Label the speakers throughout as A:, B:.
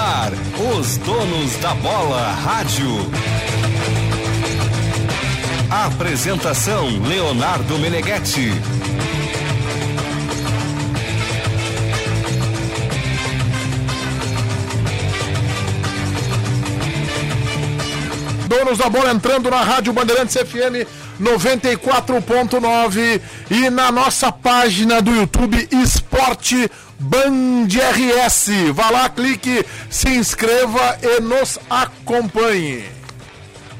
A: ar, os donos da bola rádio. Apresentação Leonardo Meneghetti.
B: Donos da bola entrando na Rádio Bandeirantes FM 94.9 e na nossa página do YouTube Esporte Band RS. Vá lá, clique, se inscreva e nos acompanhe.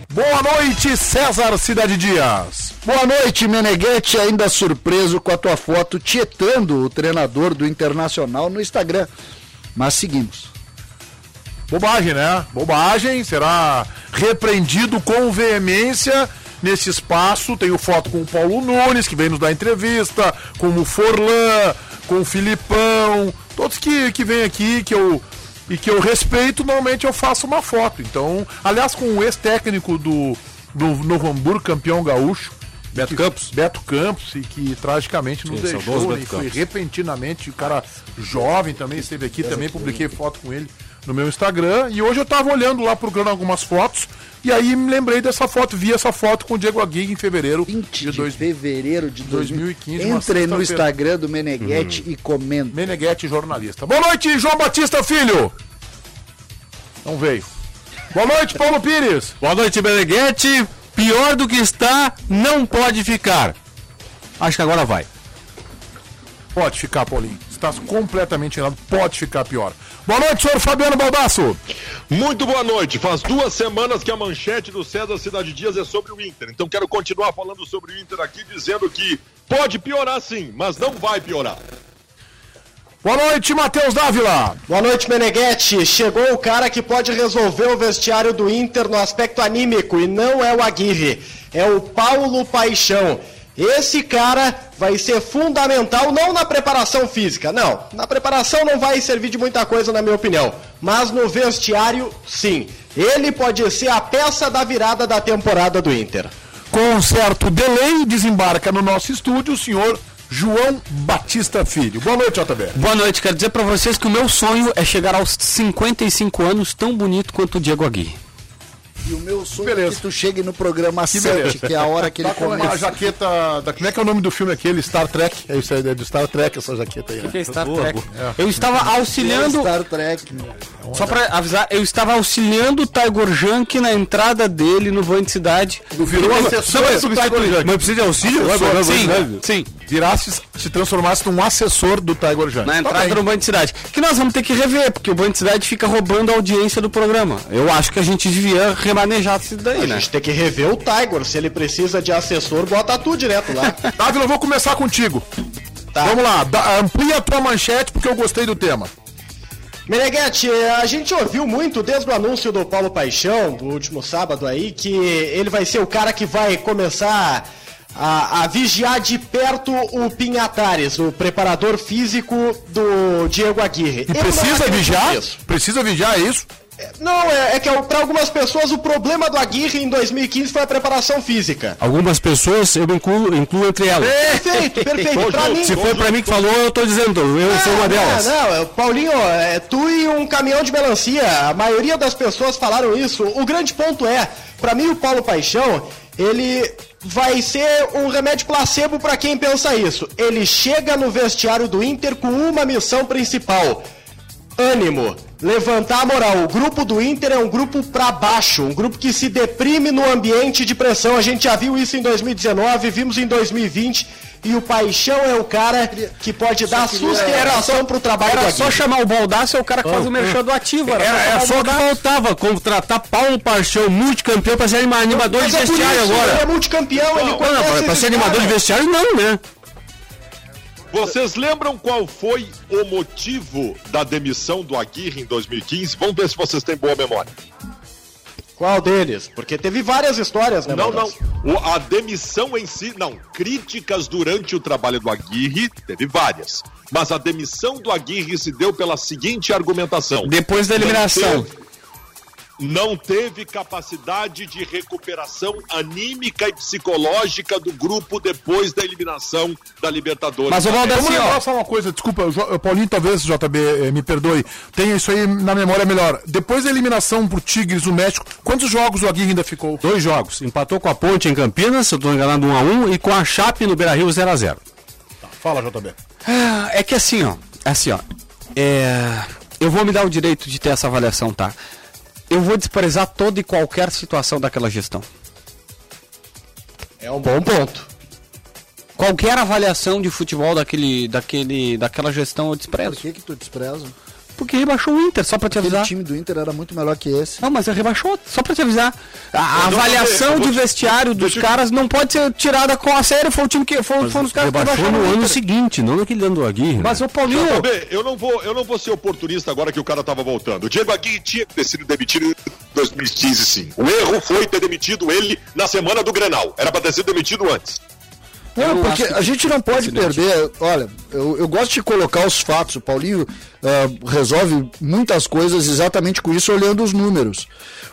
B: Boa noite, César Cidade Dias.
C: Boa noite, Meneghetti, ainda surpreso com a tua foto tietando o treinador do Internacional no Instagram. Mas seguimos.
B: Bobagem, né? Bobagem, será repreendido com veemência nesse espaço. Tenho foto com o Paulo Nunes, que vem nos dar entrevista, com o Forlan, com o Filipão, todos que, que vêm aqui, que eu. E que eu respeito, normalmente eu faço uma foto. Então, aliás, com o ex-técnico do, do Novo Hamburgo, campeão gaúcho,
D: Beto
B: que-
D: Campos?
B: Beto Campos, e que tragicamente nos
D: Sim,
B: deixou, né, e foi
D: Campos.
B: repentinamente, o cara jovem também esteve aqui, também publiquei foto com ele no meu Instagram, e hoje eu tava olhando lá, procurando algumas fotos, e aí me lembrei dessa foto, vi essa foto com o Diego Aguirre em fevereiro
C: 20
B: de
C: de
B: dois...
C: fevereiro de
B: 2015,
C: 2015.
B: uma
C: Entre no. Instagram do Meneghetti e comenta.
B: Meneghetti, jornalista. Boa noite, João Batista Filho! Não veio. Boa noite, Paulo Pires!
D: Boa noite, Beneguete. Pior do que está, não pode ficar. Acho que agora vai.
B: Pode ficar, Paulinho. Está completamente errado, pode ficar pior. Boa noite, senhor Fabiano Baldasso!
E: Muito boa noite. Faz duas semanas que a manchete do César Cidade Dias é sobre o Inter. Então quero continuar falando sobre o Inter aqui, dizendo que pode piorar sim, mas não vai piorar.
B: Boa noite, Matheus Dávila!
F: Boa noite, Meneghetti. Chegou o cara que pode resolver o vestiário do Inter no aspecto anímico e não é o Aguirre, é o Paulo Paixão. Esse cara vai ser fundamental não na preparação física, não. Na preparação não vai servir de muita coisa, na minha opinião. Mas no vestiário, sim. Ele pode ser a peça da virada da temporada do Inter.
B: Com um certo delay, desembarca no nosso estúdio o senhor João Batista Filho. Boa noite, JB.
D: Boa noite, quero dizer pra vocês que o meu sonho é chegar aos 55 anos tão bonito quanto o Diego Aguirre.
C: E o meu sonho
B: beleza.
C: é que tu chegue no programa
B: Que
C: 7,
B: beleza.
C: que é a hora que ele
B: Tá com a
C: começa.
B: jaqueta. Da, como é que é o nome do filme aquele? Star Trek? É isso aí, é do Star Trek essa jaqueta aí, né?
D: Star Trek. Eu estava auxiliando,
C: Star Trek. né?
D: só pra avisar, eu estava auxiliando o Tiger Junk na entrada dele no Van de Cidade.
B: Virou do Tiger Junk.
D: Mas precisa de auxílio? Sim, sim.
B: Virasse, se transformasse num assessor do Tiger Junk.
D: Na entrada do Band de Cidade. Que nós vamos ter que rever, porque o Band de Cidade fica roubando a audiência do programa. Eu acho que a gente devia remanejar isso daí,
F: A
D: né?
F: gente tem que rever o Tiger. Se ele precisa de assessor, bota tu direto lá.
B: Dávila, eu vou começar contigo.
F: Tá.
B: Vamos lá, amplia a tua manchete porque eu gostei do tema.
F: Meneghetti, a gente ouviu muito desde o anúncio do Paulo Paixão, do último sábado aí, que ele vai ser o cara que vai começar a, a vigiar de perto o Pinhatares, o preparador físico do Diego Aguirre.
B: E
F: Eu
B: precisa vigiar?
F: nisso.
B: Precisa vigiar, é isso?
F: Não, é, é que para algumas pessoas o problema do Aguirre em 2015 foi a preparação física.
D: Algumas pessoas, eu incluo, incluo entre elas.
F: Perfeito, perfeito. Pra mim,
D: Se foi pra mim que falou, eu tô dizendo, eu sou uma delas.
F: Não, não, Paulinho, é, tu e um caminhão de melancia. A maioria das pessoas falaram isso. O grande ponto é, pra mim o Paulo Paixão, ele vai ser um remédio placebo pra quem pensa isso. Ele chega no vestiário do Inter com uma missão principal: ânimo. Levantar a moral. O grupo do Inter é um grupo pra baixo, um grupo que se deprime no ambiente de pressão. A gente já viu isso em 2019, vimos em 2020. E o Paixão é o cara que pode dar sustentação pro trabalho do
D: Era só chamar o Baldaço, é o cara que faz o merchan do ativo. Era,
B: Era-
D: só,
B: era só
D: o Baldasso. faltava, contratar Paulo Paixão, multicampeão, pra ser animador
F: Mas
D: de
F: é
D: vestiário
F: isso,
D: agora.
F: Ele é multicampeão, ele
D: Não, não, pra, pra
F: esses
D: ser animador de vestiário, não, né?
E: Vocês lembram qual foi o motivo da demissão do Aguirre em 2015? Vamos ver se vocês têm boa memória.
F: Qual deles? Porque teve várias histórias, né,
E: Não, não. O- a demissão em si, não. Críticas durante o trabalho do Aguirre, teve várias. Mas a demissão do Aguirre se deu pela seguinte argumentação.
D: Depois da eliminação.
E: Não teve- não teve capacidade de recuperação anímica e psicológica do grupo depois da eliminação da Libertadores.
D: Mas o Valdir,
B: Vamos
D: assim,
B: lembrar só uma coisa, desculpa, o o Paulinho, talvez, JB, eh, me perdoe, tenha isso aí na memória melhor. Depois da eliminação pro Tigres do México, quantos jogos o Aguirre ainda ficou?
G: Dois jogos. Empatou com a Ponte em Campinas, se eu tô enganado, 1x1, e com a Chape no Beira Rio 0x0.
B: Fala, JB.
D: Ah, É que assim, ó. Assim, ó. É... Eu vou me dar o direito de ter essa avaliação, tá? Eu vou desprezar toda e qualquer situação daquela gestão.
F: É um bom ponto.
D: Qualquer avaliação de futebol daquele, daquele, daquela gestão eu
C: Por
D: desprezo.
C: que que tu despreza?
D: Porque rebaixou o Inter, só pra te avisar.
C: time do Inter era muito melhor que esse.
D: Não, mas rebaixou, só pra te avisar. A, avaliação de
E: te-
D: vestiário dos
E: eu-
D: caras não pode ser tirada com a sério. Foi o time que. Foi, foram os caras que
G: Rebaixou no
D: o
G: ano
D: Inter.
G: seguinte, não naquele ano do Aguirre. né?
D: Mas o Paulinho.
E: JB, eu não vou, eu não vou ser oportunista agora que o cara tava voltando. O Diego Aguirre tinha que ter sido demitido em 2015, sim. O erro foi ter demitido ele na semana do Grenal. Era pra ter sido demitido antes.
C: Não, porque a gente não pode perder. Olha, eu, eu gosto de colocar os fatos. O Paulinho ah, resolve muitas coisas exatamente com isso, olhando os números.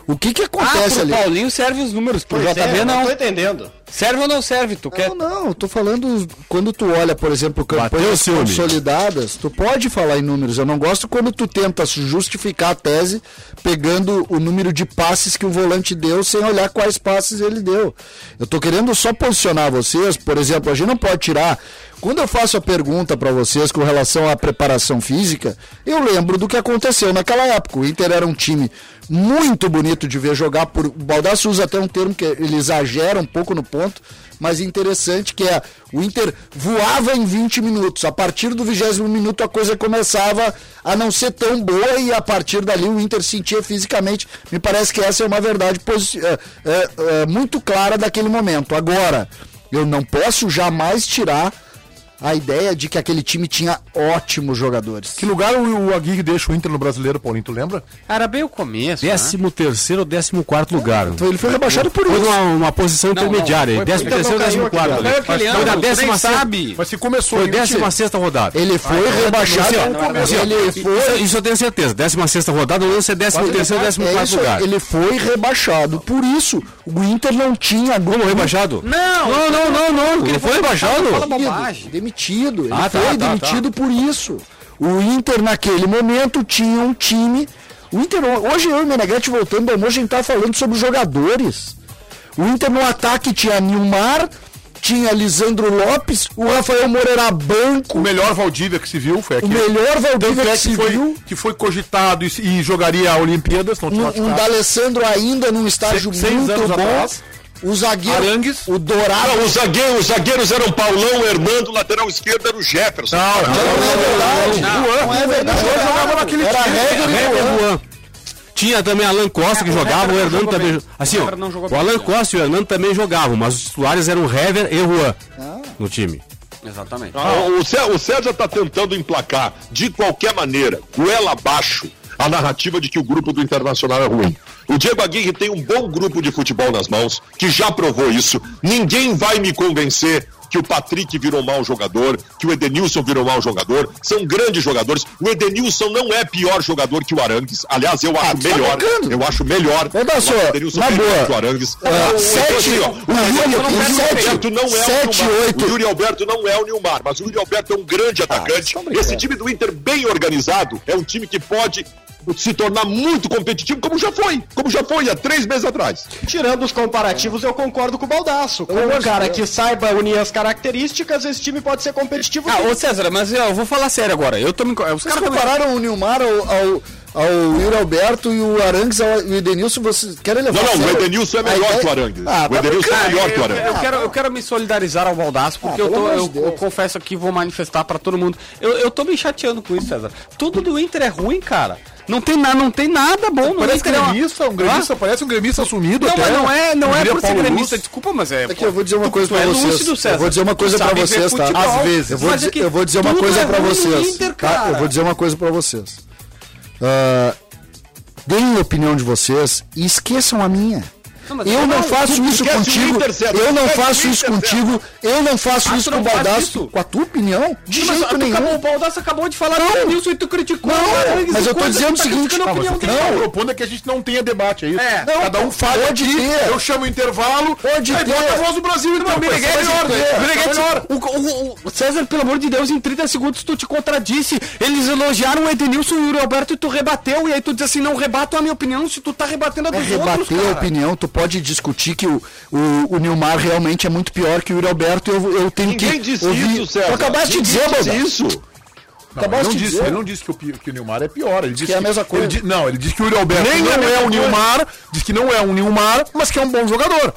C: O que que
D: Ah,
C: acontece
D: pro
C: ali?
D: Paulinho serve os números. Pro
F: Pois
D: JB
F: é,
D: não.
F: tô entendendo.
D: Serve ou não serve? Tu quer.
C: Não, não, eu tô falando quando tu olha, por exemplo, campanhas consolidadas, tu pode falar em números. Eu não gosto quando tu tenta justificar a tese pegando o número de passes que o volante deu sem olhar quais passes ele deu. Eu tô querendo só posicionar vocês, por exemplo, a gente não pode tirar. Quando eu faço a pergunta para vocês com relação à preparação física, eu lembro do que aconteceu naquela época. O Inter era um time muito bonito de ver jogar por. O Baldassi usa até um termo que ele exagera um pouco no ponto, mas interessante que é o Inter voava em 20 minutos. A partir do 20 minuto a coisa começava a não ser tão boa e a partir dali o Inter sentia fisicamente. Me parece que essa é uma verdade é, é, é, muito clara daquele momento. Agora, eu não posso jamais tirar a ideia de que aquele time tinha ótimos jogadores.
B: Que lugar o, o Aguirre deixa o Inter no brasileiro, Paulinho, tu lembra?
D: Era bem o começo. né?
G: Décimo terceiro ou décimo quarto lugar.
C: Então ele foi rebaixado por
G: Foi
C: isso.
G: uma, uma posição
D: Não,
G: intermediária.
D: não, foi-
G: décimo
F: Inter
G: terceiro,
F: não
G: décimo
F: caiu
G: quarto.
F: aquele
G: ali.
D: ano. Foi
G: Foi da
D: ano, nem
G: décima
D: sabe.
B: Mas se começou
G: Foi
B: em
G: décima sexta rodada.
C: Ele foi rebaixado.
G: Assim, ó,
C: ele
G: isso,
C: foi
G: isso eu tenho certeza. Décima sexta rodada, o lance é décimo terceiro, décimo
C: É
G: quarto
C: isso,
G: lugar.
C: ele foi rebaixado. Por isso, o Inter não tinha
G: Como rebaixado?
D: Não,
G: Não, não, não, não. Ele foi rebaixado.
D: Fala bobagem.
C: Demitido. Ele
G: Ah, tá,
C: foi
G: tá,
C: demitido por isso. O Inter, naquele momento, tinha um time. O Inter, hoje eu e o Meneghete voltando do almoço, a gente tá falando sobre jogadores. O Inter no ataque tinha Nilmar, tinha Lisandro Lopes, o Rafael Moura era banco,
B: O melhor Valdívia que se viu foi
C: o
B: aquele.
C: melhor Valdívia
B: é
C: que se
B: que foi,
C: viu.
B: que foi cogitado e, e jogaria a Olimpíadas, não tinha
C: Um, um. D'Alessandro ainda num estágio
B: Se-
C: muito bom.
B: atrás.
C: O zagueiro,
B: Arangues.
C: o Dourado.
E: Não, os zagueiros, os zagueiros eram Paulão, Hernando, lateral esquerdo era o Jefferson.
B: Não, não,
C: Não é verdade. Não, é verdade.
B: Juan jogava naquele
C: Era
B: time.
C: e. Juan.
G: Tinha também Alan Costa que
D: É, o
G: jogava, o
D: não
G: Hernando também. Assim,
D: O não
G: o Alan. Costa e o Hernando também jogavam, mas os titulares eram Hever e Juan no time.
D: Exatamente.
E: Ah, O o César está tentando emplacar, de qualquer maneira, goela abaixo, a narrativa de que o grupo do Internacional é ruim. O Diego Aguirre tem um bom grupo de futebol nas mãos, que já provou isso. Ninguém vai me convencer que o Patrick virou mau jogador, que o Edenilson virou mau jogador. São grandes jogadores. O Edenilson não é pior jogador que o Arangues. Aliás, eu acho
C: tu tá
E: melhor.
C: brincando.
E: Eu acho melhor. Eu acho o Edenilson
C: na
E: melhor
C: boa.
E: que o Arangues.
C: Ah,
E: Então,
C: sete-
E: assim, ó, o
C: não,
E: Yuri
C: não, não, sete-
E: Alberto não é
C: sete,
E: o Nilmar.
C: oito.
E: O Yuri Alberto não é o Nilmar, mas o Yuri Alberto é um grande atacante.
C: vocês estão brincando.
E: Esse time do Inter, bem organizado, é um time que pode se tornar muito competitivo, como já foi. Como já foi há três meses atrás.
F: Tirando os comparativos, eu concordo com o Baldaço. Como um cara que saiba unir as características, esse time pode ser competitivo.
D: Ah, ô César, mas eu vou falar sério agora. Eu tô me. Os caras
C: compararam o Nilmar ao, ao, ao Yuri Alberto e o Arangues ao e o Edenilson, vocês querem levar
E: Não, não, o? Edenilson é melhor que o Arangues.
C: Ah,
E: o
C: tá
E: Edenilson é melhor que o
D: Eu,
E: Arangues.
D: eu quero, eu quero me solidarizar ao Baldaço, porque
C: Ah,
D: eu, tô, eu, eu confesso aqui, vou manifestar pra todo mundo. Eu, eu tô me chateando com isso, César. Tudo do Inter é ruim, cara. Não tem, na, não tem nada bom no
B: Parece
D: Inter. é
B: gremista, um gremista, parece um gremista assumido
D: Não,
B: até.
D: mas não é, não é por ser
B: Paulo
D: gremista,
B: Luz.
D: desculpa, mas é.
C: Aqui eu vou dizer uma
D: tu-
C: coisa
D: tu
C: pra
D: é
C: vocês.
D: lúcido, César.
C: Eu vou dizer uma coisa pra vocês, tá? Às vezes. Eu vou,
D: mas
C: dizer,
D: é que
C: eu vou dizer uma coisa
D: é
C: pra vocês.
D: Inter,
C: tá? Eu vou dizer uma coisa pra vocês. Ah, deem a opinião de vocês e esqueçam a minha. Eu não
E: não,
C: faço isso contigo. Eu não faço isso
E: Inter,
C: contigo. Eu não faço
D: Ah,
C: isso com o
D: não
C: Baldaço.
D: isso?
C: Com a tua opinião? De
D: Mas
C: jeito nenhum.
D: acabou, o Baldasso acabou de falar do Nilson e tu criticou.
C: Não, mas eu tô dizendo
D: tu
C: o seguinte,
B: Ah, mas
D: opinião
B: o que eu propondo é que a gente não tenha debate, é isso?
D: É.
C: Não,
B: Cada um fala
C: pode
B: aqui,
C: ter.
B: eu chamo o intervalo,
C: Pode
B: aí
C: ter.
B: bota a voz do Brasil então,
D: Não,
B: isso é
D: Meneghete,
B: melhor?
D: Meneghete,
B: Isso é melhor.
D: o, César, pelo amor de Deus, em 30 segundos tu te contradisse. Eles elogiaram o Edenilson e o Yuri Alberto e tu rebateu. E aí tu diz assim, não rebato a minha opinião se tu tá rebatendo a
C: É
D: dos outros,
C: rebater a opinião, tu pode discutir que o, o, o Nilmar realmente é muito pior que o Yuri Alberto. Eu, eu tenho
E: Ninguém
C: que.
E: disse
C: ouvir-
E: isso, César.
C: Tu acabaste de dizer,
E: disse isso.
B: Não, ele, não disse, ele não disse que o, que o Nilmar é pior. Ele disse
C: que é a mesma coisa.
B: Ele não, ele disse que o Yuri Alberto
E: Nem
B: não
E: a
B: é um
E: coisa.
B: Nilmar, diz que não é um Nilmar, mas que é um bom jogador.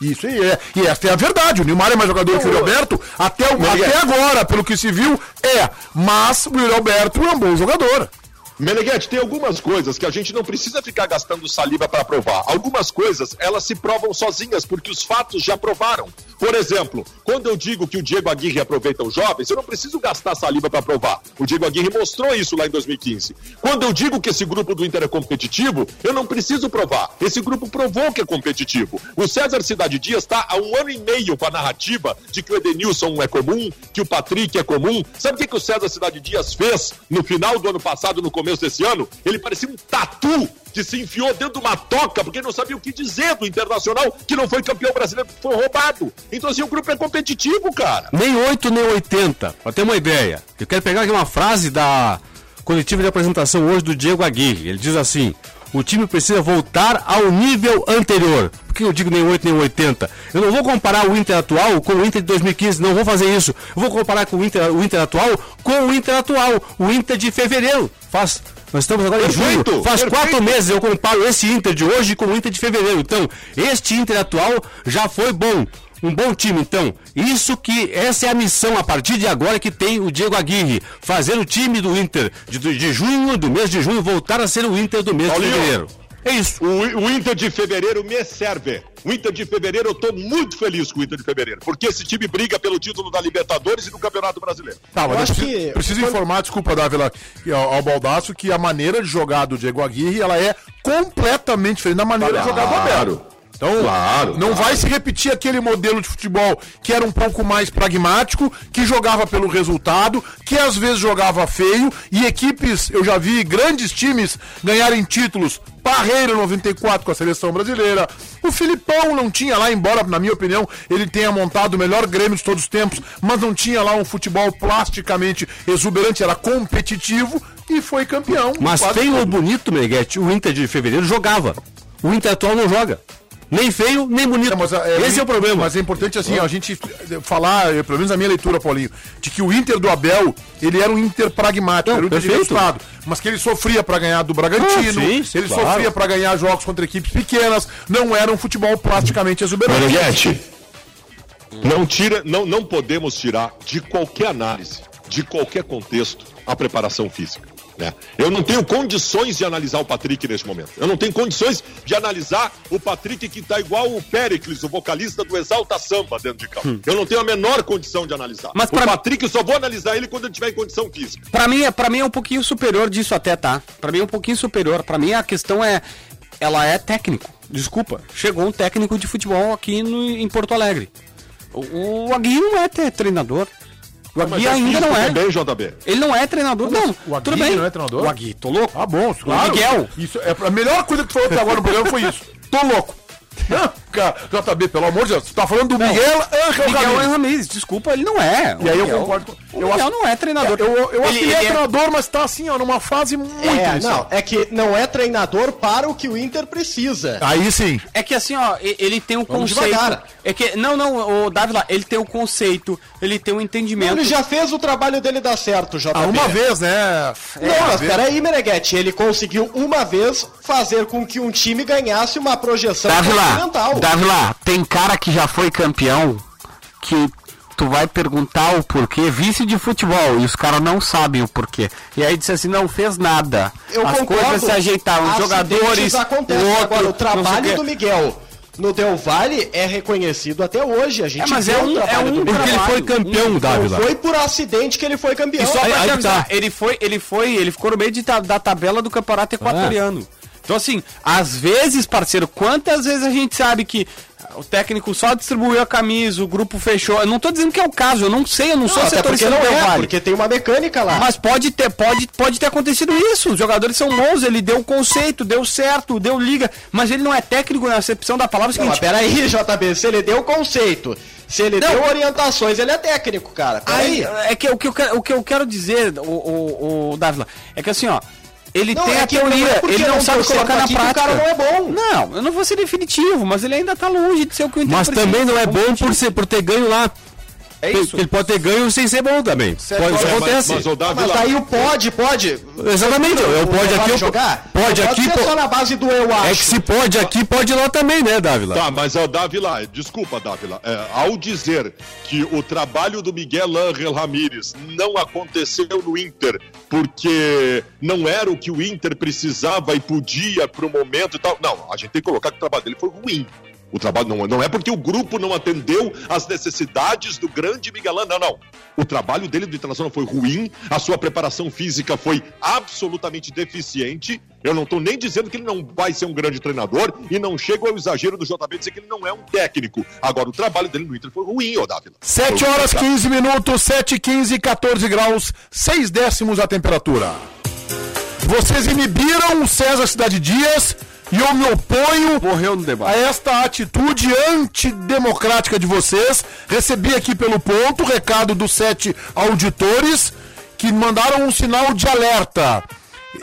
B: Isso aí é. E essa é a verdade. O Nilmar é mais jogador que o Yuri Alberto. Até, o- até agora, pelo que se viu, é. Mas o Yuri Alberto é um bom jogador.
E: Meneghete, tem algumas coisas que a gente não precisa ficar gastando saliva para provar. Algumas coisas, elas se provam sozinhas, porque os fatos já provaram. Por exemplo, quando eu digo que o Diego Aguirre aproveita os jovens, eu não preciso gastar saliva para provar. O Diego Aguirre mostrou isso lá em 2015. Quando eu digo que esse grupo do Inter é competitivo, eu não preciso provar. Esse grupo provou que é competitivo. O César Cidade Dias está há um ano e meio com a narrativa de que o Edenilson é comum, que o Patrick é comum. Sabe o que, que o César Cidade Dias fez no final do ano passado, no começo desse ano? Ele parecia um tatu que se enfiou dentro de uma toca porque não sabia o que dizer do Internacional, que não foi campeão brasileiro, que foi roubado. Então, assim, o grupo é competitivo, cara.
G: Nem 8, nem 80. Pra ter uma ideia. Eu quero pegar aqui uma frase da coletiva de apresentação hoje do Diego Aguirre. Ele diz assim: o time precisa voltar ao nível anterior. Por que eu digo nem 8, nem 80? Eu não vou comparar o Inter atual com o Inter de 2015, não vou fazer isso. Eu vou comparar com o Inter, o Inter atual com o Inter atual, o Inter de fevereiro. Faz. Nós estamos agora em
E: Perfeito,
G: julho. Faz
E: perfeito.
G: quatro meses eu comparo esse Inter de hoje com o Inter de fevereiro. Então, este Inter atual já foi bom. Um bom time, então. Isso que essa é a missão a partir de agora que tem o Diego Aguirre. Fazer o time do Inter de, de junho, do mês de junho, voltar a ser o Inter do mês
E: Paulinho.
G: de fevereiro. É isso.
E: O, o Inter de fevereiro me serve. O Inter de fevereiro, eu tô muito feliz com o Inter de fevereiro, porque esse time briga pelo título da Libertadores e do Campeonato Brasileiro.
B: Tá, mas
F: Eu acho
B: preciso,
F: que-
B: preciso informar, desculpa, Dávila, ao, ao Baldaço, que a maneira de jogar do Diego Aguirre, ela é completamente diferente da maneira de jogar do Abel. Então,
E: Claro,
B: não
E: claro.
B: vai se repetir aquele modelo de futebol que era um pouco mais pragmático, que jogava pelo resultado, que às vezes jogava feio, e equipes, eu já vi grandes times ganharem títulos. Parreira 94 com a seleção brasileira. O Filipão não tinha lá, embora, na minha opinião, ele tenha montado o melhor Grêmio de todos os tempos, mas não tinha lá um futebol plasticamente exuberante, era competitivo e foi campeão.
G: Mas ou
B: tudo.
G: bonito, Meneghete, o Inter de fevereiro jogava. O Inter atual não joga. Nem feio, nem bonito.
B: Não, mas,
G: Esse é o problema.
B: Mas é importante assim, a gente falar, eh, pelo menos a minha leitura, Paulinho, de que o Inter do Abel, ele era um Inter pragmático,
G: Não,
B: era um Inter resultado, mas que ele sofria pra ganhar do Bragantino,
G: Ah, sim,
B: ele
G: claro.
B: sofria pra ganhar jogos contra equipes pequenas, não era um futebol plasticamente exuberante.
E: Meneghete, não tira, não, não podemos tirar de qualquer análise, de qualquer contexto, a preparação física. Né? Eu não tenho condições de analisar o Patrick neste momento. Eu não tenho condições de analisar o Patrick que está igual o Pericles, o vocalista do Exalta Samba dentro de campo. Eu não tenho a menor condição de analisar.
D: Mas
E: o Patrick eu só vou analisar ele quando ele estiver em condição física.
D: Pra mim, é- pra mim é um pouquinho superior disso até, tá? Pra mim é um pouquinho superior. Pra mim a questão é. Ela é técnico. Desculpa. Chegou um técnico de futebol aqui no, em Porto Alegre. O, o Aguirre não é treinador. O Aguirre ainda não é.
E: Também, JB.
D: Ele não é treinador, não.
B: o Aguirre
D: Tudo bem.
B: não é treinador?
D: O Aguirre, tô louco.
B: Ah, bom, claro.
D: Miguel.
B: Isso é a melhor coisa que tu falou até agora no programa foi isso. Tô louco. Não, cara, JB, pelo amor de Deus, tu tá falando do Miguel Angel
D: Miguel
B: Ramírez.
D: Ramirez, desculpa, ele não é.
B: E aí eu concordo com-
D: O
B: eu
D: Miguel
B: acho-
D: não é treinador.
B: Eu, eu acho
D: Ele-
B: que ele é,
D: ele
B: treinador, mas tá assim, ó, numa fase muito
F: É, não, é que não é treinador para o que o Inter precisa.
B: Aí sim.
D: É que assim, ó, ele tem um
F: Vamos
D: conceito.
F: devagar.
D: É que não, não, o Dávila, ele tem o conceito, ele tem o entendimento.
F: Ele já fez o trabalho dele dar certo, JB.
B: Ah, uma vez, né?
F: Não, mas peraí, Meneghete, ele conseguiu uma vez fazer com que um time ganhasse uma projeção continental.
C: Dávila, tem cara que já foi campeão que tu vai perguntar o porquê, vice de futebol, e os caras não sabem o porquê. E aí disse assim, não fez nada.
F: Eu
C: As
F: concordo.
C: coisas se ajeitaram, os jogadores,
F: acontecem.
C: o outro,
F: Agora, o trabalho do Miguel no Del Valle é reconhecido até hoje. A gente
D: É, mas é
F: o
D: um-
F: trabalho
D: é um.
G: Porque ele foi campeão,
F: Não
G: Dávila.
F: foi por acidente que ele foi campeão.
D: E só pra
G: Aí-
D: te
G: aí
D: avisar,
G: tá.
D: ele foi, ele foi, ele ficou no meio de da tabela do campeonato equatoriano. Então, assim, às vezes, parceiro, quantas vezes a gente sabe que o técnico só distribuiu a camisa, o grupo fechou. Eu não tô dizendo que é o caso, eu não sei, eu não, sou
F: Não, até porque
D: setorista
F: não é,
D: Valle.
F: porque tem uma mecânica lá.
D: Mas pode ter, pode, pode ter acontecido isso. Os jogadores são bons, ele deu o conceito, deu certo, deu liga, mas ele não é técnico na acepção da palavra. É o
F: Não, mas
D: seguinte,
F: peraí, JB, se ele deu o conceito, se ele
D: Não.
F: deu orientações, ele é técnico, cara.
D: Aí,
F: Peraí.
D: é que o que eu quero, o que eu quero dizer, o, o, o Dávila, é que assim, ó, ele
F: Não,
D: tem
F: é
D: a
F: não
D: teoria,
F: é
D: ele não
F: não
D: sabe
F: certo
D: colocar na
F: que o
D: prática.
F: cara não é bom.
D: Não, eu não vou ser definitivo, mas ele ainda tá longe de ser o que o Inter
G: Mas também não é bom por, ser, por ter ganho lá.
D: É isso.
G: Ele pode ter ganho sem ser bom também. Pode, isso
E: É, mas,
G: acontece.
E: mas, Davi,
F: Mas
E: lá-
F: daí o pode, pode.
G: Exatamente. Eu pode aqui, eu
F: jogar?
G: pode
F: Não
G: aqui,
F: Pode só na base do eu acho.
G: É que se pode aqui, pode lá também, né, Dávila?
E: Tá, mas é o Dávila, desculpa, Dávila. É, ao dizer que o trabalho do Miguel Ángel Ramírez não aconteceu no Inter porque não era o que o Inter precisava e podia pro momento e tal. Não, a gente tem que colocar que o trabalho dele foi ruim. O trabalho não, não é porque o grupo não atendeu às necessidades do grande Miguel Ángel, não, não. O trabalho dele do Internacional foi ruim, a sua preparação física foi absolutamente deficiente. Eu não estou nem dizendo que ele não vai ser um grande treinador e não chego ao exagero do JB dizer que ele não é um técnico. Agora, o trabalho dele no Inter foi ruim, ô Dávila.
B: 7
E: Foi
B: horas
E: ruim,
B: 15 minutos, 7 15 14 graus, 6 décimos a temperatura. Vocês inibiram o César Cidade Dias e eu me oponho
D: Morreu no
B: a
D: debate.
B: esta atitude antidemocrática de vocês. Recebi aqui pelo ponto o recado dos sete auditores que mandaram um sinal de alerta.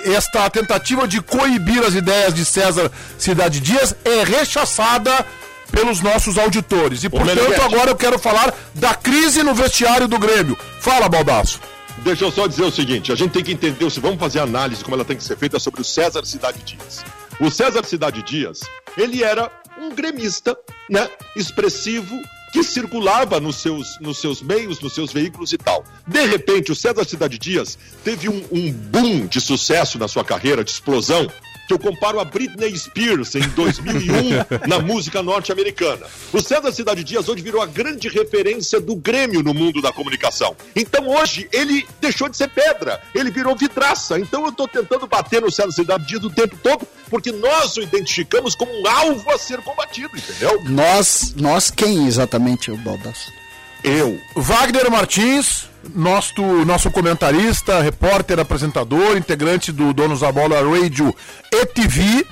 B: Esta tentativa de coibir as ideias de César Cidade Dias é rechaçada pelos nossos auditores. E, portanto, agora eu quero falar da crise no vestiário do Grêmio. Fala, Baldaço.
E: Deixa eu só dizer o seguinte: a gente tem que entender, se vamos fazer a análise como ela tem que ser feita sobre o César Cidade Dias. O César Cidade Dias, ele era um gremista, né? Expressivo, que circulava nos seus, nos seus meios, nos seus veículos e tal. De repente, o César Cidade Dias teve um, um boom de sucesso na sua carreira, de explosão, que eu comparo a Britney Spears em 2001 na música norte-americana. O César Cidade Dias hoje virou a grande referência do Grêmio no mundo da comunicação. Então hoje ele deixou de ser pedra, ele virou vidraça. Então eu estou tentando bater no César Cidade Dias o tempo todo, porque nós o identificamos como um alvo a ser combatido, entendeu?
C: Nós, nós quem exatamente, o Baldasso?
E: Eu.
B: Wagner Martins, nosso, nosso comentarista, repórter, apresentador, integrante do Donos da Bola Radio e TV,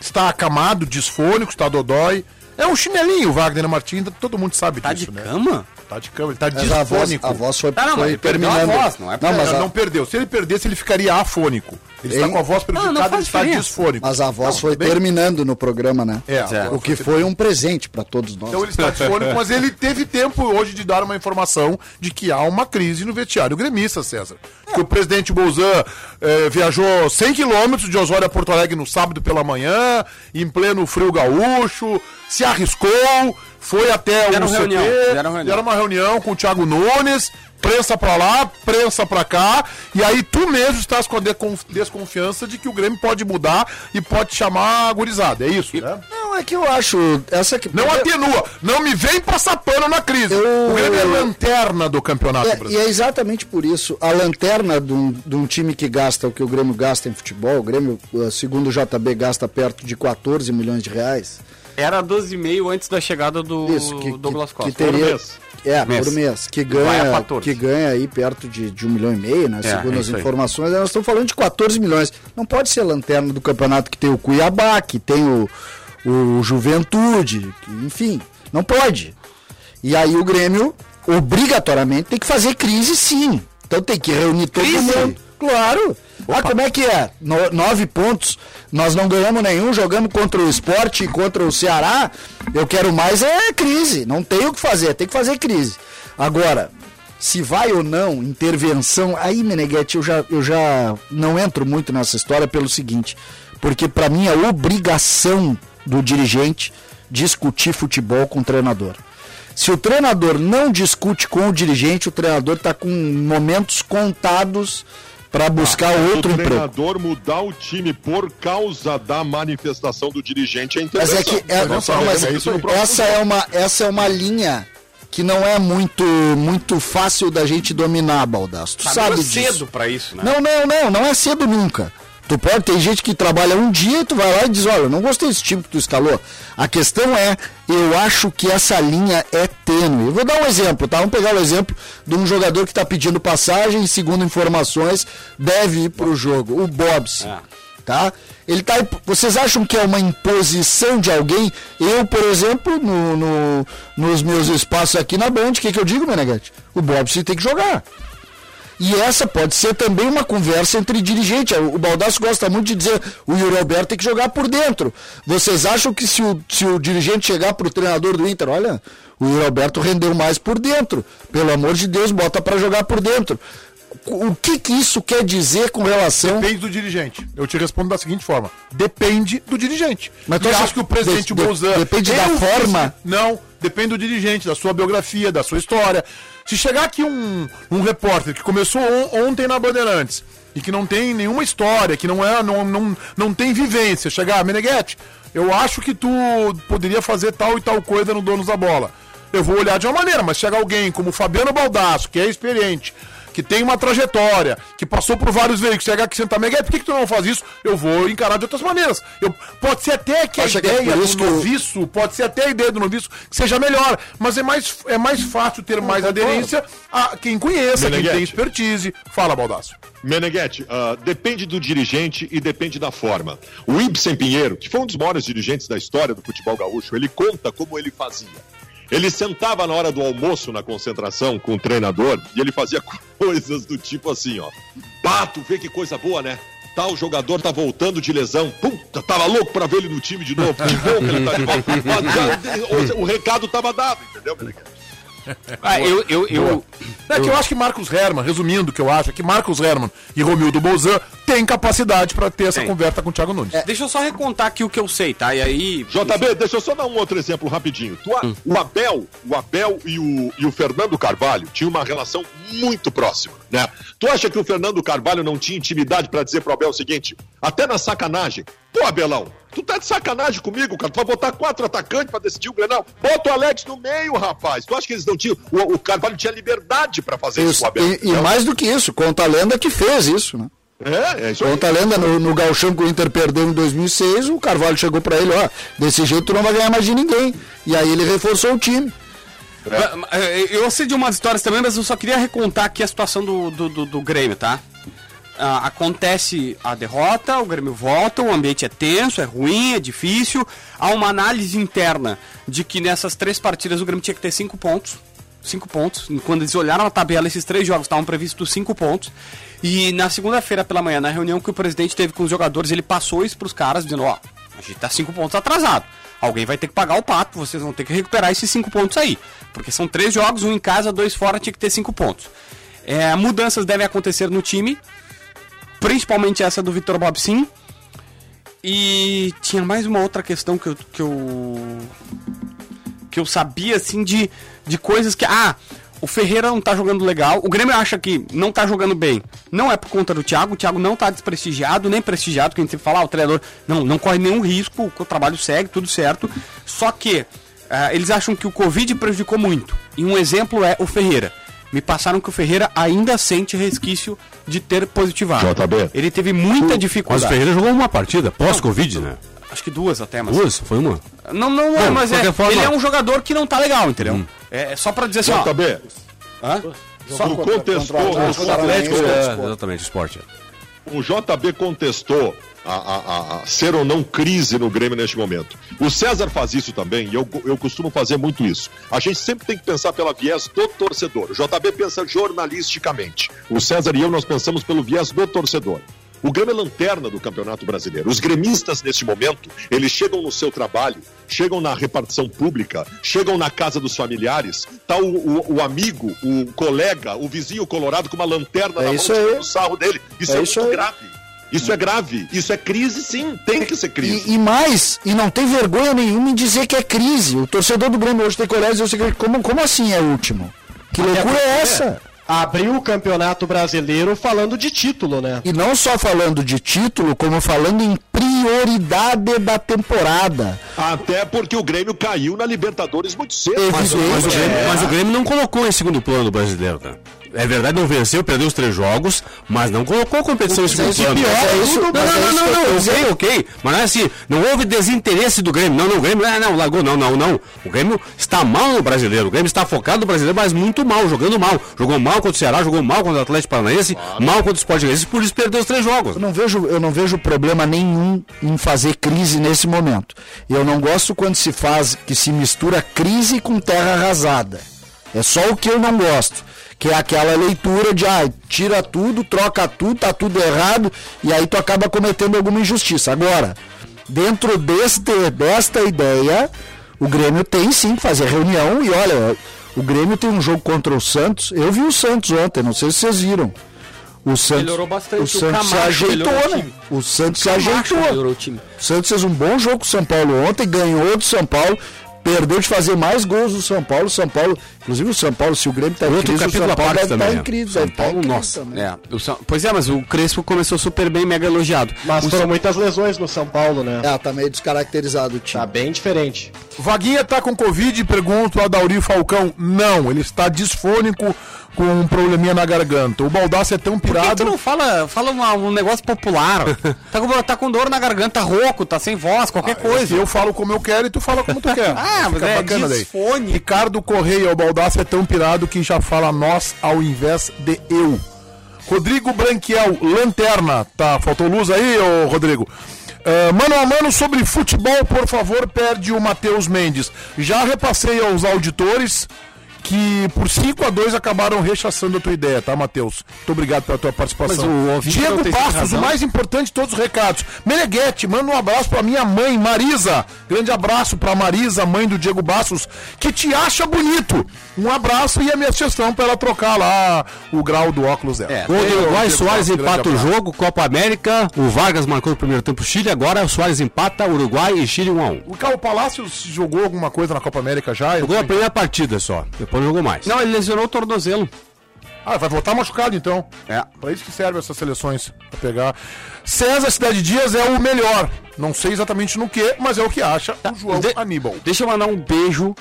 B: está acamado, disfônico, está dodói. É um chinelinho, Wagner Martins, todo mundo sabe
D: Tá
B: disso,
D: de
B: né?
D: cama?
B: Tá de cama, ele tá
C: Mas a voz,
B: disfônico.
C: a voz foi,
D: Tá, não, mas
C: foi
D: ele perdeu a
C: terminando.
D: voz, não é pra-
C: mas,
B: Não,
C: a,
B: não perdeu. Se ele perdesse, ele ficaria afônico. Ele está com a voz
D: Não, não
B: prejudicada, ele está disfônico.
C: mas a voz
B: Não,
C: foi
B: bem.
C: terminando no programa, né?
B: É,
D: É.
C: O que foi um presente para todos nós.
B: Então ele está disfônico, mas ele teve tempo hoje de dar uma informação de que há uma crise no vestiário gremista, César. Que o presidente Bolzan eh, viajou 100 quilômetros de Osório a Porto Alegre no sábado pela manhã, em pleno frio gaúcho, se arriscou, foi até
D: Fizeram
B: o
D: reunião,
B: CT,
D: reunião.
B: fizeram uma reunião com o Thiago Nunes, prensa pra lá, prensa pra cá, e aí tu mesmo estás com a desconfiança de que o Grêmio pode mudar e pode chamar a gurizada, é isso, né?
C: Não, é que eu acho. Essa que.
B: Não atenua. Não me vem passar pano na crise.
C: Eu-
B: O Grêmio é lanterna do campeonato
C: É, e
B: brasileiro.
C: é exatamente por isso. A lanterna de um, de um time que gasta o que o Grêmio gasta em futebol, o Grêmio, eh, segundo o JB, gasta perto de 14 milhões de reais.
D: Era 12,5 antes da chegada do
C: Isso, que,
D: Douglas Costa.
C: que teria.
E: mês.
C: É,
D: Mês.
C: por mês. Que ganha,
D: 14.
C: que ganha aí perto de, de um milhão e meio, né?
D: É,
C: segundo
D: é
C: as
D: isso aí.
C: informações. Nós estamos falando de 14 milhões. Não pode ser lanterna do campeonato que tem o Cuiabá, que tem o, o Juventude, que- enfim. Não pode. E aí o Grêmio, obrigatoriamente, tem que fazer crise sim. Então tem que reunir todo
D: Crise?
C: mundo. Claro. Ah, como é que é? No- nove pontos, nós não ganhamos nenhum, jogamos contra o esporte e contra o Ceará. Eu quero mais é crise. Não tem o que fazer, tem que fazer crise. Agora, se vai ou não intervenção, aí, Meneghetti, eu já, eu já não entro muito nessa história pelo seguinte, porque para mim é obrigação do dirigente discutir futebol com o treinador. Se o treinador não discute com o dirigente, o treinador está com momentos contados para buscar outro
E: o
C: emprego.
E: treinador mudar o time por causa da manifestação do dirigente é
C: Mas
E: interessante.
C: é que é, não, mas
E: próximo
C: essa é uma essa é uma linha que não é muito muito fácil da gente dominar, Baldasso. Tu
D: Tá
C: sabe disso.
D: cedo pra isso, né?
C: Não, não, não, não é cedo nunca. Tu pode, tem gente que trabalha um dia e tu vai lá e diz, olha, eu não gostei desse time que tu escalou. A questão é, eu acho que essa linha é tênue. Eu vou dar um exemplo, tá? Vamos pegar o exemplo de um jogador que está pedindo passagem e, segundo informações, deve ir pro jogo. O Bobs. Tá? Ele tá. Vocês acham que é uma imposição de alguém? Eu, por exemplo, no, no- nos meus espaços aqui na Band, o que, que eu digo, Meneghete? O Bobs tem que jogar. E essa pode ser também uma conversa entre dirigentes. O Baldasso gosta muito de dizer o Yuri Alberto tem que jogar por dentro. Vocês acham que se o, se o dirigente chegar para o treinador do Inter, olha, o Yuri Alberto rendeu mais por dentro. Pelo amor de Deus, bota para jogar por dentro. O que, que isso quer dizer com relação.
B: Depende do dirigente. Eu te respondo da seguinte forma: depende do dirigente.
C: Mas tu acha
B: que o presidente
C: de- de- depende da forma?
B: Não, depende do dirigente, da sua biografia, da sua história. Se chegar aqui um, um repórter que começou on- ontem na Bandeirantes e que não tem nenhuma história, que não é, não, não, não tem vivência, chegar, Meneghetti, eu acho que tu poderia fazer tal e tal coisa no Donos da Bola. Eu vou olhar de uma maneira, mas chega alguém como o Fabiano Baldasso, que é experiente, que tem uma trajetória, que passou por vários veículos, chega aqui e senta, Miguel, por que, que tu não faz isso? Eu vou encarar de outras maneiras. Eu, pode ser até que a
C: Acha que é
B: ideia do noviço, pode ser até a ideia do noviço que seja melhor, mas é mais, é mais fácil ter mais aderência a quem conheça, quem
E: Meneghetti.
B: tem expertise. Fala, Baldasso.
E: Meneghetti, ah, depende do dirigente e depende da forma. O Ibsen Pinheiro, que foi um dos maiores dirigentes da história do futebol gaúcho, ele conta como ele fazia. Ele sentava na hora do almoço na concentração com o treinador e ele fazia coisas do tipo assim, ó. Pato, vê que coisa boa, né? Tal jogador tá voltando de lesão. Puta, tava louco pra ver ele no time de novo. Que bom que ele tá de volta. Mas já- o, recado tava dado, entendeu?
D: Ah, eu, eu, eu,
B: É que eu acho que Marcos Herman, resumindo o que eu acho, é que Marcos Herman e Romildo Bolzan têm capacidade para ter essa
D: Tem.
B: conversa com o Thiago Nunes.
D: Deixa eu só recontar aqui o que eu sei, tá? E aí.
E: JB, deixa eu só dar um outro exemplo rapidinho. Tu, a- O Abel, o Abel e o, e o Fernando Carvalho tinham uma relação muito próxima, né? Tu acha que o Fernando Carvalho não tinha intimidade pra dizer pro Abel o seguinte, até na sacanagem, pô, Abelão, tu tá de sacanagem comigo, cara, tu vai botar quatro atacantes pra decidir o Grenal, bota o Alex no meio, rapaz. Tu acha que eles não tinham, o, o Carvalho tinha liberdade pra fazer isso,
C: Isso,
E: com o Abel.
C: e, e mais do que isso, conta a lenda que fez isso, né?
E: É, é isso aí.
C: Conta a lenda, no, no Galchão que o Inter perdeu em 2006, o Carvalho chegou pra ele, ó, desse jeito tu não vai ganhar mais de ninguém. E aí ele reforçou o time.
D: Ah, ah, Eu sei de umas histórias também, mas eu só queria recontar aqui a situação do, do, do- do Grêmio, tá? Ah, acontece a derrota, o Grêmio volta, o ambiente é tenso, é ruim, é difícil. Há uma análise interna de que nessas três partidas o Grêmio tinha que ter cinco pontos. Cinco pontos. Quando eles olharam a tabela, esses três jogos estavam previstos cinco pontos. E na segunda-feira pela manhã, na reunião que o presidente teve com os jogadores, ele passou isso pros caras, dizendo, ó, a gente tá cinco pontos atrasado. Alguém vai ter que pagar o pato, vocês vão ter que recuperar esses cinco pontos aí. Porque são três jogos, um em casa, dois fora, tinha que ter cinco pontos. É, mudanças devem acontecer no time, principalmente essa do Vitor Bob sim. E tinha mais uma outra questão que eu, que eu que eu sabia assim de, de coisas que ah, o Ferreira não tá jogando legal, o Grêmio acha que não tá jogando bem. Não é por conta do Thiago, o Thiago não tá desprestigiado, nem prestigiado, que a gente sempre fala, ah, o treinador não, não corre nenhum risco, o trabalho segue, tudo certo. Só que ah, eles acham que o Covid prejudicou muito. E um exemplo é o Ferreira. Me passaram que o Ferreira ainda sente resquício de ter positivado.
E: JB.
D: Ele teve muita
G: Mas o
D: dificuldade.
G: Ferreira jogou uma partida pós-Covid, né?
D: Acho que duas até, mas.
G: Duas? Foi uma?
D: Não, não, não, mas é,
G: forma-
D: ele é um jogador que não tá legal, entendeu? É, é só pra dizer assim, ó.
E: JB,
D: hã?
E: tu contestou,
C: contra o Atlético.
G: É, exatamente, esporte.
E: O JB contestou a, a- a- ser ou não crise no Grêmio neste momento. O César faz isso também, e eu, eu costumo fazer muito isso. A gente sempre tem que pensar pela viés do torcedor. O JB pensa jornalisticamente. O César e eu, nós pensamos pelo viés do torcedor. O Grêmio é lanterna do Campeonato Brasileiro. Os gremistas, neste momento, eles chegam no seu trabalho, chegam na repartição pública, chegam na casa dos familiares, tá o, o- o amigo, o colega, o vizinho colorado com uma lanterna
C: É
E: na mão, tirando o sarro dele. Isso
C: É
E: é,
C: isso
E: muito
C: aí.
E: grave. Isso é grave. Isso é crise, sim. Tem que ser crise.
C: E, e mais, e não tem vergonha nenhuma em dizer que é crise. O torcedor do Grêmio hoje tem que olhar e dizer o seguinte, como, como assim é último? Que loucura é essa?
F: Abriu o Campeonato Brasileiro falando de título, né?
C: E não só falando de título, como falando em prioridade da temporada.
E: Até porque o Grêmio caiu na Libertadores muito cedo.
C: Evidente.
G: Mas o, Grêmio,
C: É.
G: mas o Grêmio não colocou em segundo plano o brasileiro, né? É verdade, não venceu, perdeu os três jogos, mas não colocou a competição
C: pior, é isso-
G: Não,
C: é
G: não, não, não, não,
C: dizendo.
G: ok, ok. Mas não é assim, não houve desinteresse do Grêmio. Não, não, o Grêmio, ah, não, largou, não, não, não. O Grêmio está mal no brasileiro. O Grêmio está focado no brasileiro, mas muito mal, jogando mal. Jogou mal contra o Ceará, jogou mal contra o Atlético Paranaense, mal contra o Sport Goianiense, por isso perdeu os três jogos.
C: Eu não vejo, eu não vejo problema nenhum em fazer crise nesse momento. Eu não gosto quando se faz que se mistura crise com terra arrasada. É só o que eu não gosto, que é aquela leitura de ah, tira tudo, troca tudo, tá tudo errado e aí tu acaba cometendo alguma injustiça. Agora, dentro deste desta ideia, o Grêmio tem sim que fazer reunião e olha, o Grêmio tem um jogo contra o Santos. Eu vi o Santos ontem, não sei se vocês viram. O Santos,
D: Melhorou bastante,
C: O
D: o
C: Santos se
D: Camacho
C: ajeitou,
D: o
C: né?
D: time.
C: O Santos se ajeitou.
D: o time.
C: O Santos fez um bom jogo com o São Paulo ontem, ganhou do São Paulo, perdeu de fazer mais gols do São Paulo. São Paulo, inclusive o São Paulo, se o Grêmio tá em
G: Outro
C: crise, o São Paulo deve estar
G: também,
C: em crise.
G: São
C: tá
G: Paulo,
C: crise
G: nossa.
C: também.
D: É, o São- pois é, mas o Crespo começou super bem, mega elogiado.
F: Mas
D: O
F: foram muitas lesões no São Paulo, né?
C: É, tá meio descaracterizado o time.
F: Tá bem diferente.
B: Vaguinha tá com Covid? Pergunto a Dauri Falcão. Não, ele está disfônico com um probleminha na garganta. O Baldassi é tão
D: Por que
B: pirado.
D: tu não fala, fala uma- um negócio popular? tá, com, tá com dor na garganta, rouco, tá sem voz, qualquer coisa.
B: Eu falo como eu quero e tu fala como tu quer.
D: Ah, mas é disfone.
B: Ricardo Correia, o Baldassi é tão pirado que já fala nós ao invés de eu. Rodrigo Branquiel, Lanterna. Tá, faltou luz aí, ô Rodrigo? Ah, mano a mano sobre futebol, por favor, perde o Matheus Mendes. Já repassei aos auditores que por 5 a 2 acabaram rechaçando a tua ideia, tá, Matheus? Muito obrigado pela tua participação.
D: O
B: Diego Passos, o mais importante de todos os recados. Meneghete, manda um abraço pra minha mãe, Marisa. Grande abraço pra Marisa, mãe do Diego Bastos, que te acha bonito. Um abraço e a minha sugestão pra ela trocar lá o grau do óculos dela.
D: É.
B: Diego
G: Uruguai, Soares empata o jogo, Copa América, o Vargas marcou no primeiro tempo Chile, agora o Soares empata Uruguai e Chile 1 a 1
B: O Carlos Palácios jogou alguma coisa na Copa América já?
G: Jogou a primeira partida só, depois não jogou mais.
D: Não, ele lesionou o tornozelo.
B: Ah, vai voltar machucado então.
D: É.
B: Pra isso que servem essas seleções, pra pegar. César Cidade Dias é o melhor. Não sei exatamente no que, mas é o que acha o João
D: De-
B: Aníbal.
D: Deixa eu mandar um beijo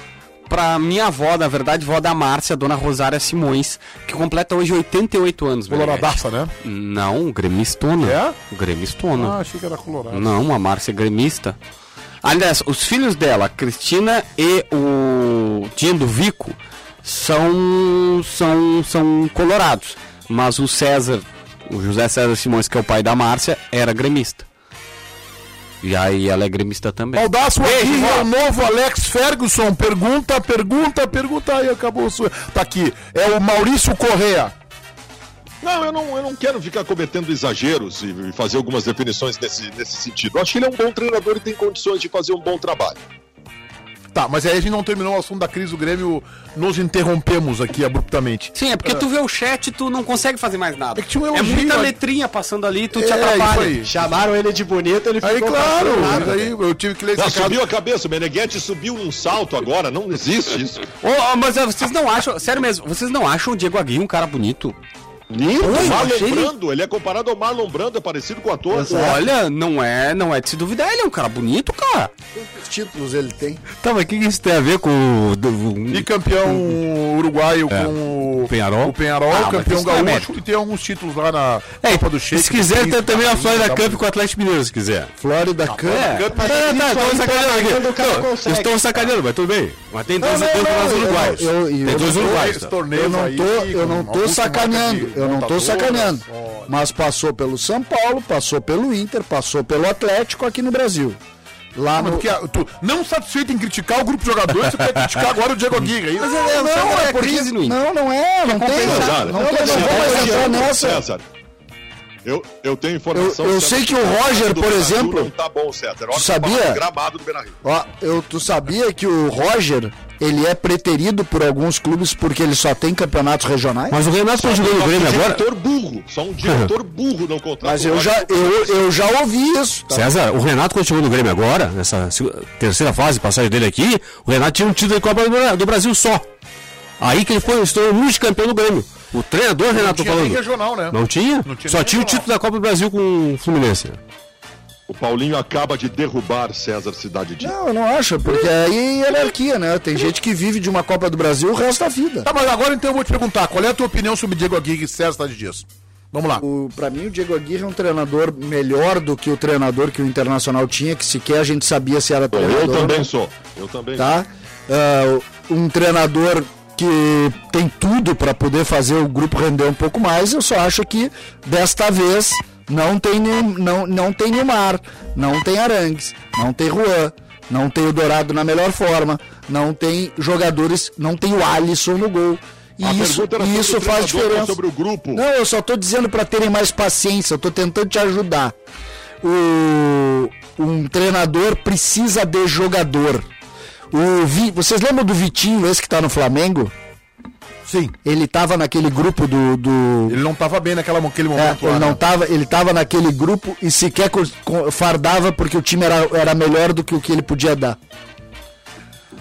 D: pra minha avó, na verdade, vó da Márcia, dona Rosária Simões, que completa hoje 88 anos.
B: Coloradaça, né?
D: Não, gremistona.
B: É?
D: Gremistona.
B: Ah, achei que era colorado.
D: Não, a Márcia é gremista. Aliás, os filhos dela, a Cristina e o Dindo Vico, são, são, são colorados. Mas o César, o José César Simões, que é o pai da Márcia, era gremista. E aí ela é gremista também.
B: Baldaço
D: Beijo,
B: aqui é o novo Alex Ferguson. Pergunta, pergunta, pergunta aí, acabou. a sua- Tá aqui. É o Maurício Correa.
E: Não, eu não, eu não quero ficar cometendo exageros e e fazer algumas definições nesse, nesse sentido. Eu acho que ele é um bom treinador e tem condições de fazer um bom trabalho.
B: Tá, mas aí a gente não terminou o assunto da crise do Grêmio. Nos interrompemos aqui abruptamente.
D: Sim, é porque tu vê o chat e tu não consegue fazer mais nada.
B: É que tinha um
D: é
B: elogio
D: muita
B: ali.
D: letrinha passando ali, tu te
B: É,
D: atrapalha.
B: isso aí.
F: Chamaram ele de bonito, ele
B: Aí,
F: ficou
B: claro,
F: passando nada.
B: aí eu tive que ler recado.
E: subiu a cabeça, o Meneghetti subiu num salto agora, não existe isso.
D: Ô, ô, mas é, vocês não acham, sério mesmo, vocês não acham o Diego Aguirre um cara bonito?
E: Lindo,
D: Oi,
E: Marlon
D: achei ele-
E: Brando, ele é comparado ao Marlon Brando, é parecido com o ator.
D: Olha, não é, não é de se duvidar, ele é um cara bonito, cara.
C: Quantos títulos ele tem?
G: Tá, mas o que isso tem a ver com o... do- o-
B: E campeão uruguaio com o
G: Penharol.
B: o Penharol,
D: Ah,
B: campeão
D: é
B: gaúcho
D: mérito.
B: e tem alguns títulos lá na
G: É,
B: Copa do Sheik.
G: se quiser, tem também a Florida
B: tá
G: Cup com o Atlético Mineiro, se quiser.
C: Florida Cup.
G: É,
B: Cup,
G: tá, tá, estão sacaneando aqui. estão sacaneando, mas tudo bem. Mas tem dois, uruguaios. Tem dois uruguaios.
C: Eu não tô, eu
B: com
C: não tô
B: algumas
C: sacaneando, eu não tô
B: montadoras,
C: sacaneando. Mas passou pelo São Paulo, passou pelo Inter, passou pelo Atlético aqui no Brasil. Lá
B: Mas
C: no...
B: quer- tu, não satisfeito em criticar o grupo de jogadores, tu quer criticar agora o Diego Aguirre. Mas
C: Não, não, é porque...
D: crise no Inter.
C: Não, não é, não tem.
E: compensar.
C: Não, tem, não vou mais entrar nessa.
E: César, eu, eu tenho informação...
C: Eu- eu sei que o Roger, por exemplo-
E: Não tá bom, César. Olha,
C: sabia?
E: Gramado do Beira-Rio.
C: Ó, eu, tu sabia que o Roger, ele é preterido por alguns clubes porque ele só tem campeonatos regionais?
G: Mas o Renato tá jogando no Grêmio
E: um
G: agora.
E: diretor burro. Só um diretor burro não contrata.
C: Mas
E: o
C: eu já, eu, eu já ouvi isso. tá?
G: César, o Renato, quando chegou no Grêmio agora, nessa terceira fase, passagem dele aqui, o Renato tinha um título de Copa do Bra- do Brasil só. Aí que ele foi, se tornou multicampeão do Grêmio. O treinador, Renato, tô
B: tinha nem
G: falando.
B: regional, né?
G: Não tinha?
B: Não tinha
G: Só
B: nem
G: tinha o
B: regional.
G: título da Copa do Brasil com o Fluminense.
E: O Paulinho acaba de derrubar César Cidade Dias.
C: Não, eu não acho, porque aí é hierarquia, né? Tem gente que vive de uma Copa do Brasil o resto da vida.
B: Tá, mas agora então eu vou te perguntar, qual é a tua opinião sobre Diego Aguirre e César Tade Dias? Vamos lá.
C: O, pra mim, o Diego Aguirre é um treinador melhor do que o treinador que o Internacional tinha, que sequer a gente sabia se era treinador.
E: Eu também sou. Eu também
C: Tá? Ah, um treinador que tem tudo para poder fazer o grupo render um pouco mais. Eu só acho que desta vez não tem, não, não tem Neymar, não tem Arangues, não tem Juan, não tem o Dourado na melhor forma, não tem jogadores, não tem o Alisson no gol. E
E: A
C: isso, e isso faz diferença.
E: sobre o grupo.
C: Não, eu só tô dizendo para terem mais paciência, eu tô tentando te ajudar. O, um treinador precisa de jogador. O Vi, vocês lembram do Vitinho, esse que tá no Flamengo?
B: Sim.
C: Ele tava naquele grupo do. do
B: Ele não tava bem naquela, naquele
C: é,
B: momento
C: ele
B: lá,
C: não
B: né?
C: tava, ele tava naquele grupo e sequer fardava porque o time era, era melhor do que o que ele podia dar.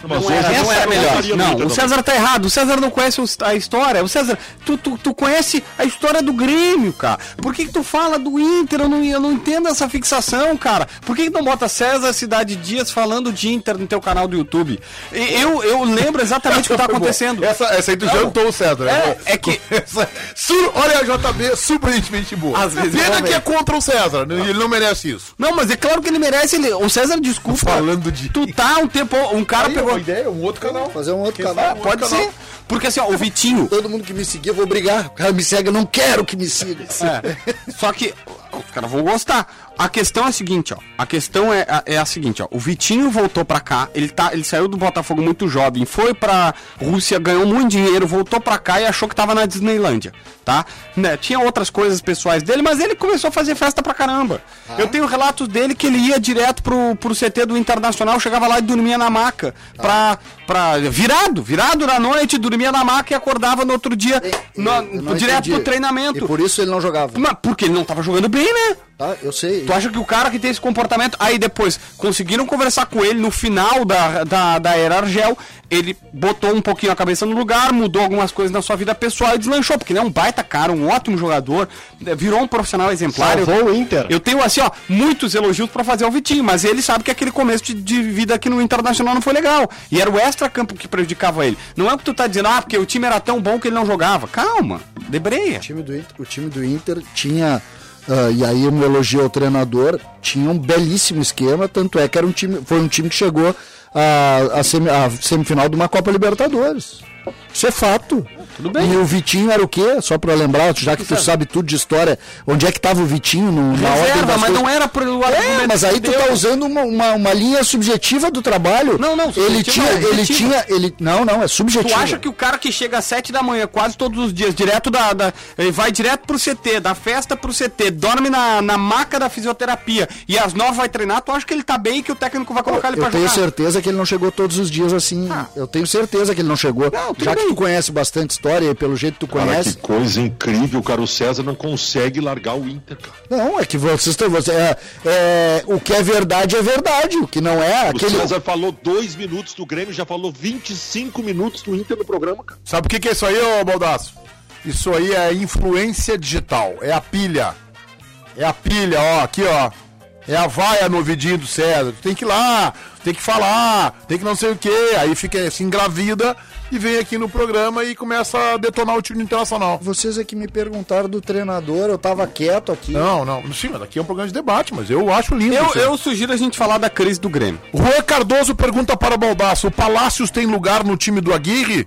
D: Não era, não
E: essa
D: era melhor. Não, o César tá errado. O César não conhece a história. O César, tu, tu, tu conhece a história do Grêmio, cara. Por que, que tu fala do Inter? Eu não, eu não entendo essa fixação, cara. Por que, que tu não bota César Cidade Dias falando de Inter no teu canal do YouTube? Eu, eu lembro exatamente o que tá acontecendo.
B: Essa, essa aí tu jantou o César.
D: É, é que-
B: Essa- Sur- olha a JB, surpreendentemente boa.
D: Às vezes
B: Pena que é contra o César, né? ele não merece isso.
D: Não, mas é claro que ele merece. Ele, o César, desculpa.
B: Falando de-
D: Tu tá um tempo. Um cara
B: Aí,
D: pegou.
B: Uma ideia, um outro canal.
C: Fazer um outro
B: Quem
C: canal.
B: sabe?
D: Pode
B: canal.
D: ser. Porque assim, ó, o Vitinho.
C: Todo mundo que me seguir, eu vou brigar. O cara me segue, eu não quero que me siga.
D: É. Só que os caras vão gostar. A questão é a seguinte, ó. A questão é, é a seguinte, ó. O Vitinho voltou pra cá, ele tá, ele saiu do Botafogo muito jovem, foi pra Rússia, ganhou muito dinheiro, voltou pra cá e achou que tava na Disneylândia, tá? Né? Tinha outras coisas pessoais dele, mas ele começou a fazer festa pra caramba. Eu tenho relatos dele que ele ia direto pro, pro CT do Internacional, chegava lá e dormia na maca, pra, pra virado, virado na noite, dormia na maca e acordava no outro dia, no-
C: Eu não
D: direto
C: entendi.
D: pro treinamento.
C: E por isso ele não jogava.
D: Mas porque ele não tava jogando bem, né?
C: Tá? Eu sei.
D: Tu acha que o cara que tem esse comportamento. Aí depois conseguiram conversar com ele no final da, da, da era Argel. Ele botou um pouquinho a cabeça no lugar, mudou algumas coisas na sua vida pessoal e deslanchou, porque ele é um baita cara, um ótimo jogador, virou um profissional exemplar.
F: Salvou
D: eu,
F: o Inter.
D: Eu tenho, assim, ó, muitos elogios pra fazer ao Vitinho, mas ele sabe que aquele começo de, de vida aqui no Internacional não foi legal. E era o extra-campo que prejudicava ele. Não é o que tu tá dizendo, ah, porque o time era tão bom que ele não jogava. Calma, debreia.
C: O time do Inter, o time do Inter tinha, ah, e aí eu me elogio ao treinador, tinha um belíssimo esquema, tanto é que era um time, foi um time que chegou à, semi- semifinal de uma Copa Libertadores. Isso é fato.
D: Tudo bem.
C: E o Vitinho era o quê? Só pra lembrar, já que tu sabe tudo de história, onde é que tava o Vitinho no, na ordem
D: Reserva,
C: das
D: mas
C: coisas?
D: não era pro
C: É, mas aí tu tá usando uma, uma, uma linha subjetiva do trabalho.
D: Não, não,
C: ele
D: subjetiva
C: tinha,
D: não,
C: ele tinha, ele não, não, é
D: Tu
C: subjetivo.
D: acha que o cara que chega às 7 da manhã, quase todos os dias, direto da. da ele vai direto pro CT, da festa pro CT, dorme na, na maca da fisioterapia e às 9 vai treinar, tu acha que ele tá bem e que o técnico vai colocar ele
C: Eu
D: pra
C: tenho
D: jogar?
C: certeza que ele não chegou todos os dias assim. Eu tenho certeza que ele não chegou.
D: Não,
C: Já que
D: bem.
C: tu conhece bastante história e pelo jeito que tu
E: Cara,
C: conhece.
E: que coisa incrível, cara. O César não consegue largar o Inter, cara.
C: Não, é que vocês estão. Você, é, é, o que é verdade é verdade. O que não é,
E: O
C: aquele.
E: César falou dois minutos do Grêmio, já falou 25 minutos do Inter no programa, cara.
B: Sabe o que, que é isso aí, ô Baldaço? Isso aí é influência digital. É a pilha. É a pilha, ó, aqui, ó. É a vaia no ouvidinho do César. Tu tem que ir lá, tem que falar, tem que não sei o quê. Aí fica assim, engravida e vem aqui no programa e começa a detonar o time internacional.
C: Vocês é que me perguntaram do treinador, eu tava quieto aqui.
B: Não, não. Sim, mas aqui é um programa de debate, mas eu acho lindo.
D: Eu,
B: isso.
D: eu sugiro a gente falar da crise do Grêmio.
B: Juan Cardoso pergunta para o Baldaço: o Palácios tem lugar no time do Aguirre?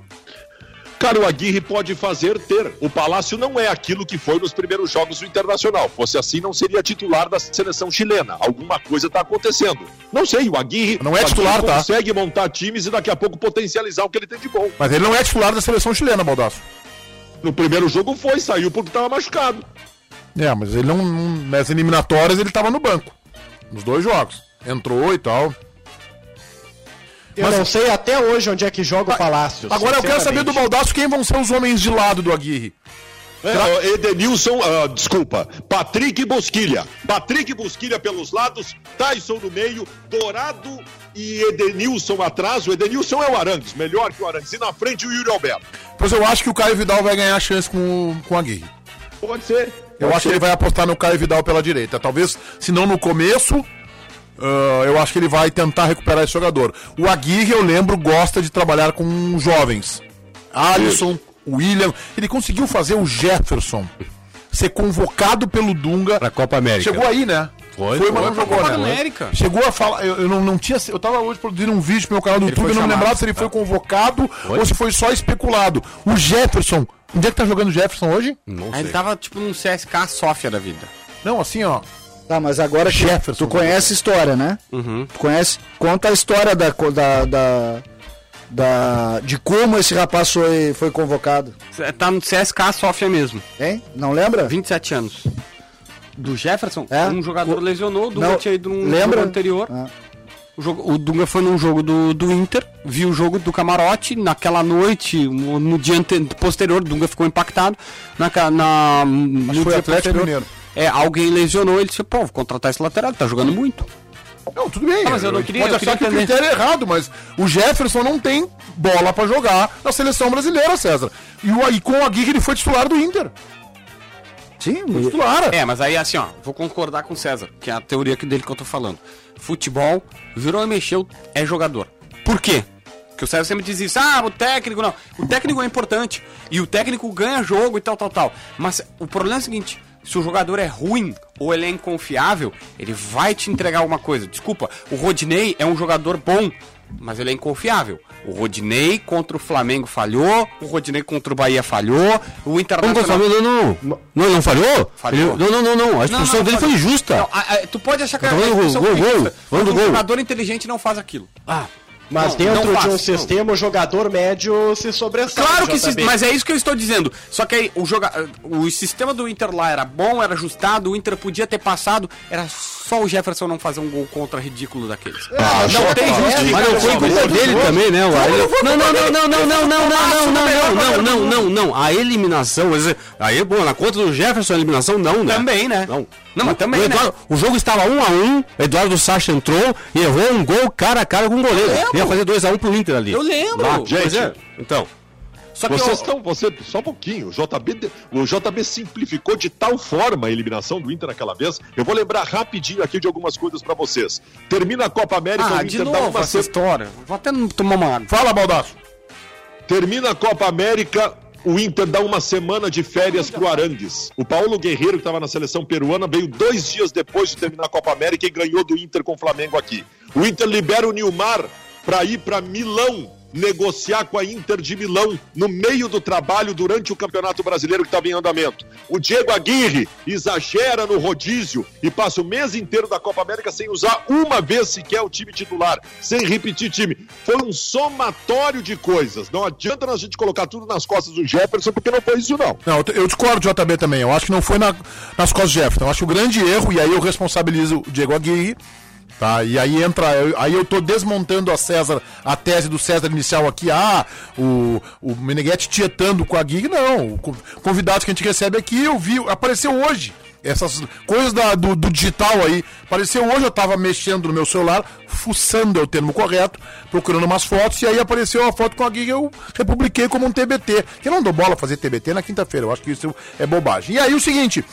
E: Cara, o Aguirre pode fazer ter. O Palácio não é aquilo que foi nos primeiros jogos do Internacional. Fosse assim, não seria titular da seleção chilena. Alguma coisa está acontecendo. Não sei, o Aguirre,
B: Não é
E: Aguirre
B: titular, tá?
E: consegue montar times e daqui a pouco potencializar o que ele tem de bom.
B: Mas ele não é titular da seleção chilena, Baldaço.
E: No primeiro jogo foi, saiu porque estava machucado.
B: É, mas ele não. não- Nas eliminatórias ele tava no banco. Nos dois jogos. Entrou e tal.
F: Eu não sei até hoje onde é que joga o Palácio.
B: Agora eu quero saber do. Baldaço quem vão ser os homens de lado do Aguirre.
E: É, Edenilson, ah, desculpa, Patrick Bosquilha. Patrick Bosquilha pelos lados, Tyson no meio, Dourado e Edenilson atrás. O Edenilson é o Arangues, melhor que o Arangues. E na frente o Yuri Alberto.
B: Pois eu acho que o Caio Vidal vai ganhar a chance com, o- com o Aguirre.
E: Pode ser.
B: Eu acho que ele vai apostar no Caio Vidal pela direita. Talvez, se não no começo, ah, eu acho que ele vai tentar recuperar esse jogador. O Aguirre, eu lembro, gosta de trabalhar com jovens. Alisson, William. Ele conseguiu fazer o Jefferson ser convocado pelo Dunga.
G: Pra Copa América.
B: Chegou aí, né?
G: Foi,
B: foi mas
G: foi
B: não jogou,
D: Copa
B: né?
D: América.
B: Chegou a falar, eu, eu não, não tinha, eu tava hoje produzindo um vídeo pro meu canal do YouTube,
D: foi
B: eu não me lembrava se ele foi convocado ou se foi só especulado. O Jefferson, onde é que tá jogando o Jefferson hoje?
G: Não
D: Aí
G: sei.
D: ele tava tipo num CSK Sofia da vida.
B: Não, assim, ó.
C: Tá, mas agora que
B: Jefferson.
C: tu conhece a história, né? Tu conhece? Conta a história da, da, da, da- de como esse rapaz foi, foi convocado.
D: Tá no CSK Sofia mesmo.
C: Hein? Não lembra?
D: 27 anos. Do Jefferson,
C: É?
D: um jogador
C: O-
D: lesionou, o Dunga
C: Não,
D: tinha ido num
C: lembra?
D: jogo anterior.
C: Ah.
D: O, jogo- o Dunga foi num jogo do, do Inter, viu o jogo do camarote, naquela noite, no, no dia ante- posterior, o Dunga ficou impactado. Na, na, no
B: foi
D: dia
B: Atlético Mineiro.
D: É, alguém lesionou, ele disse, pô, vou contratar esse lateral, ele tá jogando muito.
B: Não, tudo bem.
D: Ah, mas eu não
B: A
D: queria-
B: Pode
D: eu
B: achar
D: queria
B: que o critério é errado, mas o Jefferson não tem bola pra jogar na seleção brasileira, César. E, o, e com o Aguirre ele foi titular do Inter.
C: Sim,
B: Titular.
D: É, mas aí assim, ó, vou concordar com o César, que é a teoria que- dele que eu tô falando. Futebol, virou e mexeu, é jogador. Por quê? Porque o César sempre diz isso, ah, o técnico não. O técnico é importante. E o técnico ganha jogo e tal, tal, tal. Mas o problema é o seguinte: se o jogador é ruim ou ele é inconfiável, ele vai te entregar alguma coisa. Desculpa, o Rodinei é um jogador bom, mas ele é inconfiável. O Rodinei contra o Flamengo falhou, o Rodinei contra o Bahia falhou, o Internacional.
G: Não, não. Não, não, não falhou?
D: Falhou.
G: Ele- não, não, não, não. A expulsão dele foi injusta.
D: Não, a- a- tu pode achar que
G: falando gol,
D: expulsão
G: gol, gol.
D: mas
G: gol.
D: um jogador inteligente não faz aquilo.
G: Ah,
F: Mas
D: Não,
F: dentro
D: não
F: de
D: faz,
F: um
D: não.
F: sistema, o jogador médio se sobressai.
D: Claro que sim, mas é isso que eu estou dizendo. Só que aí o, joga... o sistema do Inter lá era bom, era ajustado, o Inter podia ter passado, era só o Jefferson não fazer um gol contra ridículo daqueles.
F: Ah,
D: não tem justificativa.
G: mas não foi culpa dele também, né? Não, não, não, não, não, não, não, não, não, não, não, não, não, não. A eliminação, aí, bom, na conta do Jefferson, a eliminação não, né?
D: Também, né?
G: Não.
D: Não, mas também,
G: o,
D: né?
G: Eduardo- o jogo estava 1 a 1 Eduardo Sacha entrou e errou um gol cara a cara com o goleiro. Ia fazer 2x1 pro Inter ali.
D: Eu lembro.
G: Lá,
E: Gente,
G: é. Então,
D: Só que
E: Vocês
D: eu...
E: estão, você, só um pouquinho. O JB, o JB simplificou de tal forma a eliminação do Inter naquela vez. Eu vou lembrar rapidinho aqui de algumas coisas pra vocês. Termina a Copa América,
D: Ah,
E: o
D: de
E: Inter dá
D: novo
E: uma
D: essa
E: se-
D: história. Vou até tomar uma água.
B: Fala, Baldaço.
E: Termina a Copa América, o Inter dá uma semana de férias pro Arangues. O Paulo Guerreiro, que estava na seleção peruana, veio dois dias depois de terminar a Copa América e ganhou do Inter com o Flamengo aqui. O Inter libera o Nilmar para ir para Milão negociar com a Inter de Milão no meio do trabalho durante o Campeonato Brasileiro que estava em andamento. O Diego Aguirre exagera no rodízio e passa o mês inteiro da Copa América sem usar uma vez sequer o time titular, sem repetir time. Foi um somatório de coisas. Não adianta a gente colocar tudo nas costas do Jefferson, porque não foi isso não.
B: Não, eu- eu discordo do JB também. Eu acho que não foi na- nas costas do Jefferson. Eu acho que o grande erro, e aí eu responsabilizo o Diego Aguirre, tá? E aí entra. aí eu tô desmontando a César, a tese do César inicial aqui. Ah, o, o Meneghetti tietando com a Aguirre. Não. O co- convidado que a gente recebe aqui, eu vi, apareceu hoje. Essas coisas da- do, do digital aí. Apareceu hoje, eu tava mexendo no meu celular, fuçando é o termo correto, procurando umas fotos, e aí apareceu uma foto com a Aguirre, eu republiquei como um TBT. Que não dou bola fazer TBT na quinta-feira, eu acho que isso é bobagem. E aí o seguinte,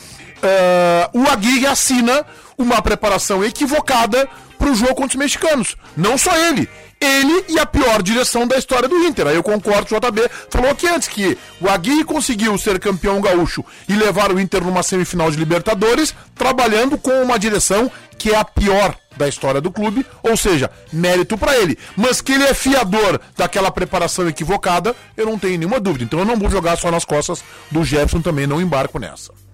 B: eh, o Aguirre assina uma preparação equivocada pro jogo contra os mexicanos. Não só ele. Ele e a pior direção da história do Inter. Aí eu concordo o JB. Falou aqui antes que o Aguirre conseguiu ser campeão gaúcho e levar o Inter numa semifinal de Libertadores, trabalhando com uma direção que é a pior da história do clube, ou seja, mérito pra ele. Mas que ele é fiador daquela preparação equivocada, eu não tenho nenhuma dúvida. Então eu não vou jogar só nas costas do Jefferson também, não embarco nessa.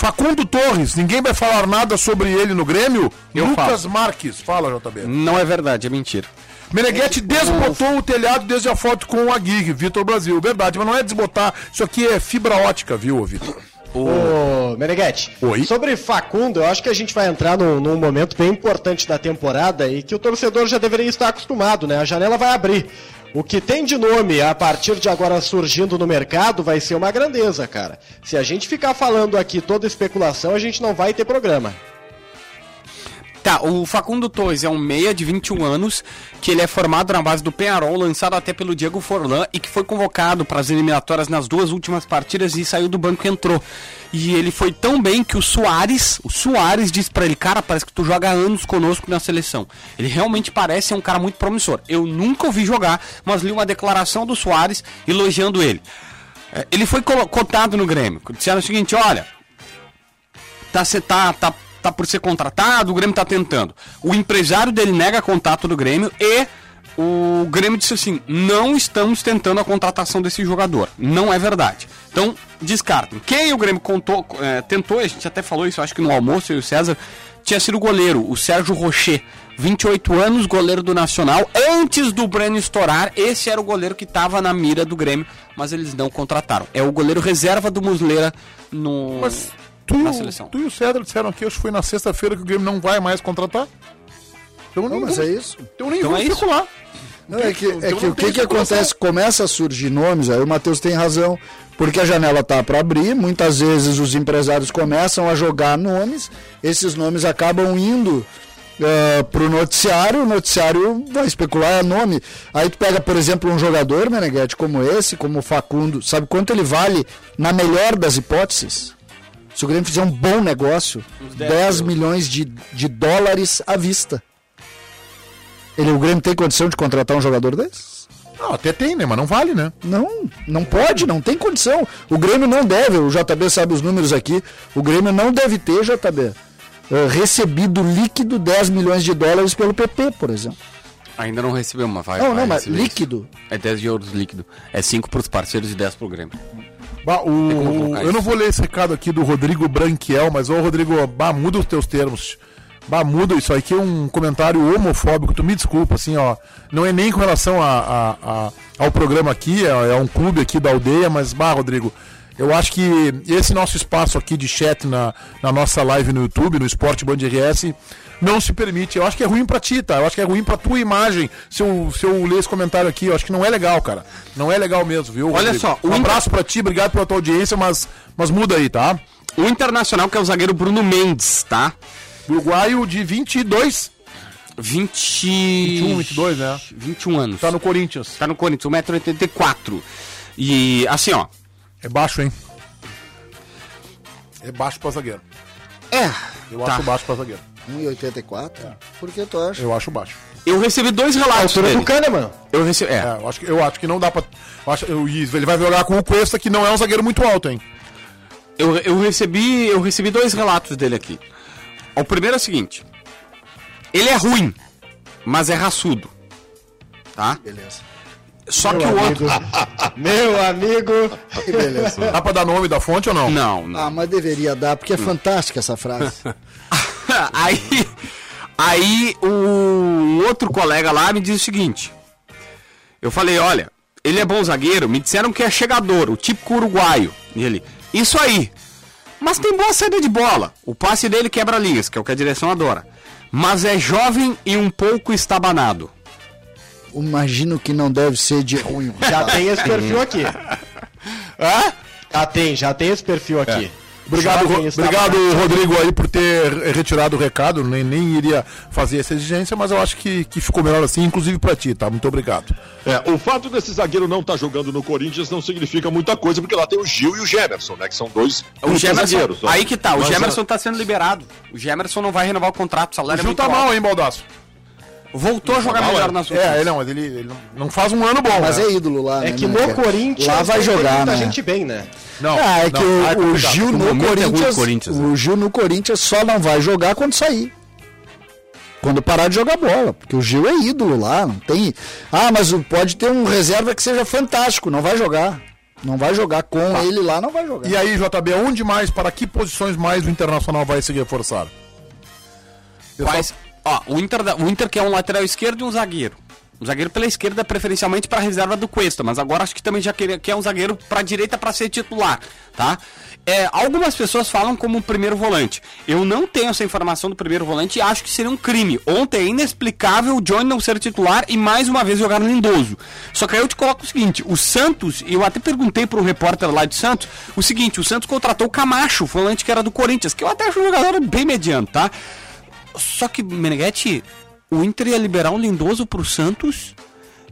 B: Facundo Torres, ninguém vai falar nada sobre ele no Grêmio?
D: Eu
B: Lucas Marques, fala JB.
D: Não é verdade, é mentira.
B: Meneghetti desbotou o telhado desde a foto com o Aguirre, Vitor Brasil. Verdade, mas não é desbotar, isso aqui é fibra ótica, viu, Vitor?
F: Ô, Meneghetti,
B: Oi.
F: sobre Facundo, eu acho que a gente vai entrar num, num momento bem importante da temporada e que o torcedor já deveria estar acostumado, né? A janela vai abrir. O que tem de nome a partir de agora surgindo no mercado vai ser uma grandeza, cara. Se a gente ficar falando aqui toda especulação, a gente não vai ter programa.
D: Tá, o Facundo Torres é um meia de 21 anos, que ele é formado na base do Penharol, lançado até pelo Diego Forlan e que foi convocado para as eliminatórias nas duas últimas partidas e saiu do banco e entrou. E ele foi tão bem que o Soares, o Soares disse para ele, cara, parece que tu joga anos conosco na seleção. Ele realmente parece ser um cara muito promissor. Eu nunca ouvi jogar, mas li uma declaração do Soares elogiando ele. É, Ele foi cotado no Grêmio. Disseram o seguinte, olha, tá, tá, tá, tá por ser contratado, o Grêmio tá tentando. O empresário dele nega contato do Grêmio e o Grêmio disse assim: não estamos tentando a contratação desse jogador. Não é verdade. Então, descartem. Quem o Grêmio contou, eh, tentou, a gente até falou isso, acho que no almoço, eu e o César, tinha sido o goleiro, o Sérgio Rocher. 28 anos, goleiro do Nacional. Antes do Breno estourar, esse era o goleiro que estava na mira do Grêmio, mas eles não contrataram. É o goleiro reserva do Musleira no,
B: Mas tu,
D: na seleção.
B: tu e o Cedro disseram aqui, acho que foi na sexta-feira que o Grêmio não vai mais contratar. Então
C: Não, mas
B: vou-
C: é isso.
B: Então nem
D: Então
B: vou
D: é isso.
B: circular.
C: Não, é que,
B: Então
C: é que
B: não
C: o que, que acontece? Começa a surgir nomes, aí o Matheus tem razão, porque a janela tá para abrir, muitas vezes os empresários começam a jogar nomes, esses nomes acabam indo eh, pro noticiário, o noticiário vai especular nome. Aí tu pega, por exemplo, um jogador, Meneghete, como esse, como o Facundo, sabe quanto ele vale na melhor das hipóteses? Se o Grêmio fizer um bom negócio, 10 milhões de, de dólares à vista. Ele, o Grêmio tem condição de contratar um jogador desse?
B: Não, até tem, né? Mas não vale, né?
C: Não, não pode, não tem condição. O Grêmio não deve, o JB sabe os números aqui, o Grêmio não deve ter, JB, eh, recebido líquido 10 milhões de dólares pelo PP, por exemplo.
D: Ainda não recebeu, mas vai.
C: Não,
D: vai
C: não, mas
D: receber isso.
C: líquido.
D: É 10 de euros líquido. É 5 pros parceiros e 10 pro Grêmio.
B: Bah, o-
D: colocar
B: eu não vou ler esse recado aqui do Rodrigo Branquiel, mas ô Rodrigo, bah, muda os teus termos. Bah, muda isso aqui é um comentário homofóbico, tu me desculpa, assim, ó. Não é nem com relação a, a- a- ao programa aqui, é, é um clube aqui da aldeia, mas, bah, Rodrigo, eu acho que esse nosso espaço aqui de chat na, na nossa live no YouTube, no Esporte Band RS, não se permite. Eu acho que é ruim pra ti, tá? Eu acho que é ruim pra tua imagem se eu, se eu ler esse comentário aqui. Eu acho que não é legal, cara. Não é legal mesmo, viu?
D: Olha
B: Rodrigo?
D: só,
B: um abraço pra ti, obrigado pela tua audiência, mas, mas muda aí, tá?
D: O Internacional, que é o zagueiro Bruno Mendes, tá?
B: Uruguaio de 22,
D: 20...
B: 21, 22, né?
D: 21 anos.
B: Tá no Corinthians.
D: Tá no Corinthians, 1,84m. E, assim, ó.
B: É baixo, hein? É baixo pra zagueiro.
D: É.
B: Eu
D: tá.
B: acho baixo pra zagueiro.
C: 1,84? Por que tu acha?
B: Eu acho baixo.
D: Eu recebi dois relatos
F: Altura
D: dele.
F: do Kahneman.
D: Eu recebi... É.
B: É, eu acho, que- eu acho que não dá pra. Eu acho, eu, ele vai jogar com o Cuesta, que não é um zagueiro muito alto, hein?
D: Eu, eu, recebi, eu recebi dois relatos dele aqui. O primeiro é o seguinte. Ele é ruim, mas é raçudo. Tá?
C: Beleza.
D: Só que o outro...
F: Meu amigo.
C: Que beleza.
B: Dá pra dar nome da fonte ou não?
D: Não, não.
C: Ah, mas deveria dar, porque é fantástica essa frase.
D: aí, aí o outro colega lá me diz o seguinte. Eu falei, olha, ele é bom zagueiro, me disseram que é chegador, o típico uruguaio. E ele, isso aí. Mas tem boa saída de bola. O passe dele quebra linhas, que é o que a direção adora. Mas é jovem e um pouco estabanado.
C: Imagino que não deve ser de ruim.
F: Já tem esse perfil aqui.
B: Hã?
F: Já tem, já tem esse perfil aqui.
B: Obrigado, Ro- obrigado Rodrigo, aí, por ter retirado o recado. Nem, nem iria fazer essa exigência, mas eu acho que, que ficou melhor assim, inclusive pra ti, tá? Muito obrigado.
E: É, o fato desse zagueiro não estar jogando no Corinthians não significa muita coisa, porque lá tem o Gil e o Gemerson, né? Que são dois
D: O Gemerson,
E: zagueiros. ó.
D: aí que tá, o
E: Mas,
D: Gemerson tá sendo liberado. O Gemerson não vai renovar o contrato, o
B: O
D: salário é
B: Gil
D: muito
B: tá
D: alto.
B: mal, hein, Baldaço?
D: Voltou a jogar
E: mal,
D: melhor
E: é?
D: nas últimas.
B: É, ele não, ele, ele não, não faz um ano bom.
C: Mas
B: né?
C: é ídolo lá,
F: É
C: né?
F: que
C: né,
F: no
C: cara?
F: Corinthians
C: Lá vai
F: tem
C: jogar,
F: muita
C: né?
F: gente bem, né?
B: Não,
C: Ah, é que
B: não,
C: o,
B: aí
C: o
B: complicado.
C: Gil
G: O
C: no
G: momento é
C: Corinthians,
G: Corinthians, né?
C: o Gil no Corinthians só não vai jogar quando sair. Quando parar de jogar bola, porque o Gil é ídolo lá, não tem. Ah, mas pode ter um reserva que seja fantástico, não vai jogar. Não vai jogar com ele lá, não vai jogar.
B: E aí, JB, onde mais, para que posições mais o Internacional vai se reforçar? Eu só-?
D: Ó, o Inter, o Inter quer um lateral esquerdo e um zagueiro. Um zagueiro pela esquerda, preferencialmente para reserva do Cuesta, mas agora acho que também já quer, quer um zagueiro para direita para ser titular, tá? É, algumas pessoas falam como primeiro volante. Eu não tenho essa informação do primeiro volante e acho que seria um crime. Ontem é inexplicável o Johnny não ser titular e mais uma vez jogar no Lindoso. Só que aí eu te coloco o seguinte: o Santos, eu até perguntei para um repórter lá de Santos, o seguinte: o Santos contratou o Camacho, volante que era do Corinthians, que eu até acho um jogador bem mediano, tá? Só que, Meneghetti, o Inter ia liberar um Lindoso pro Santos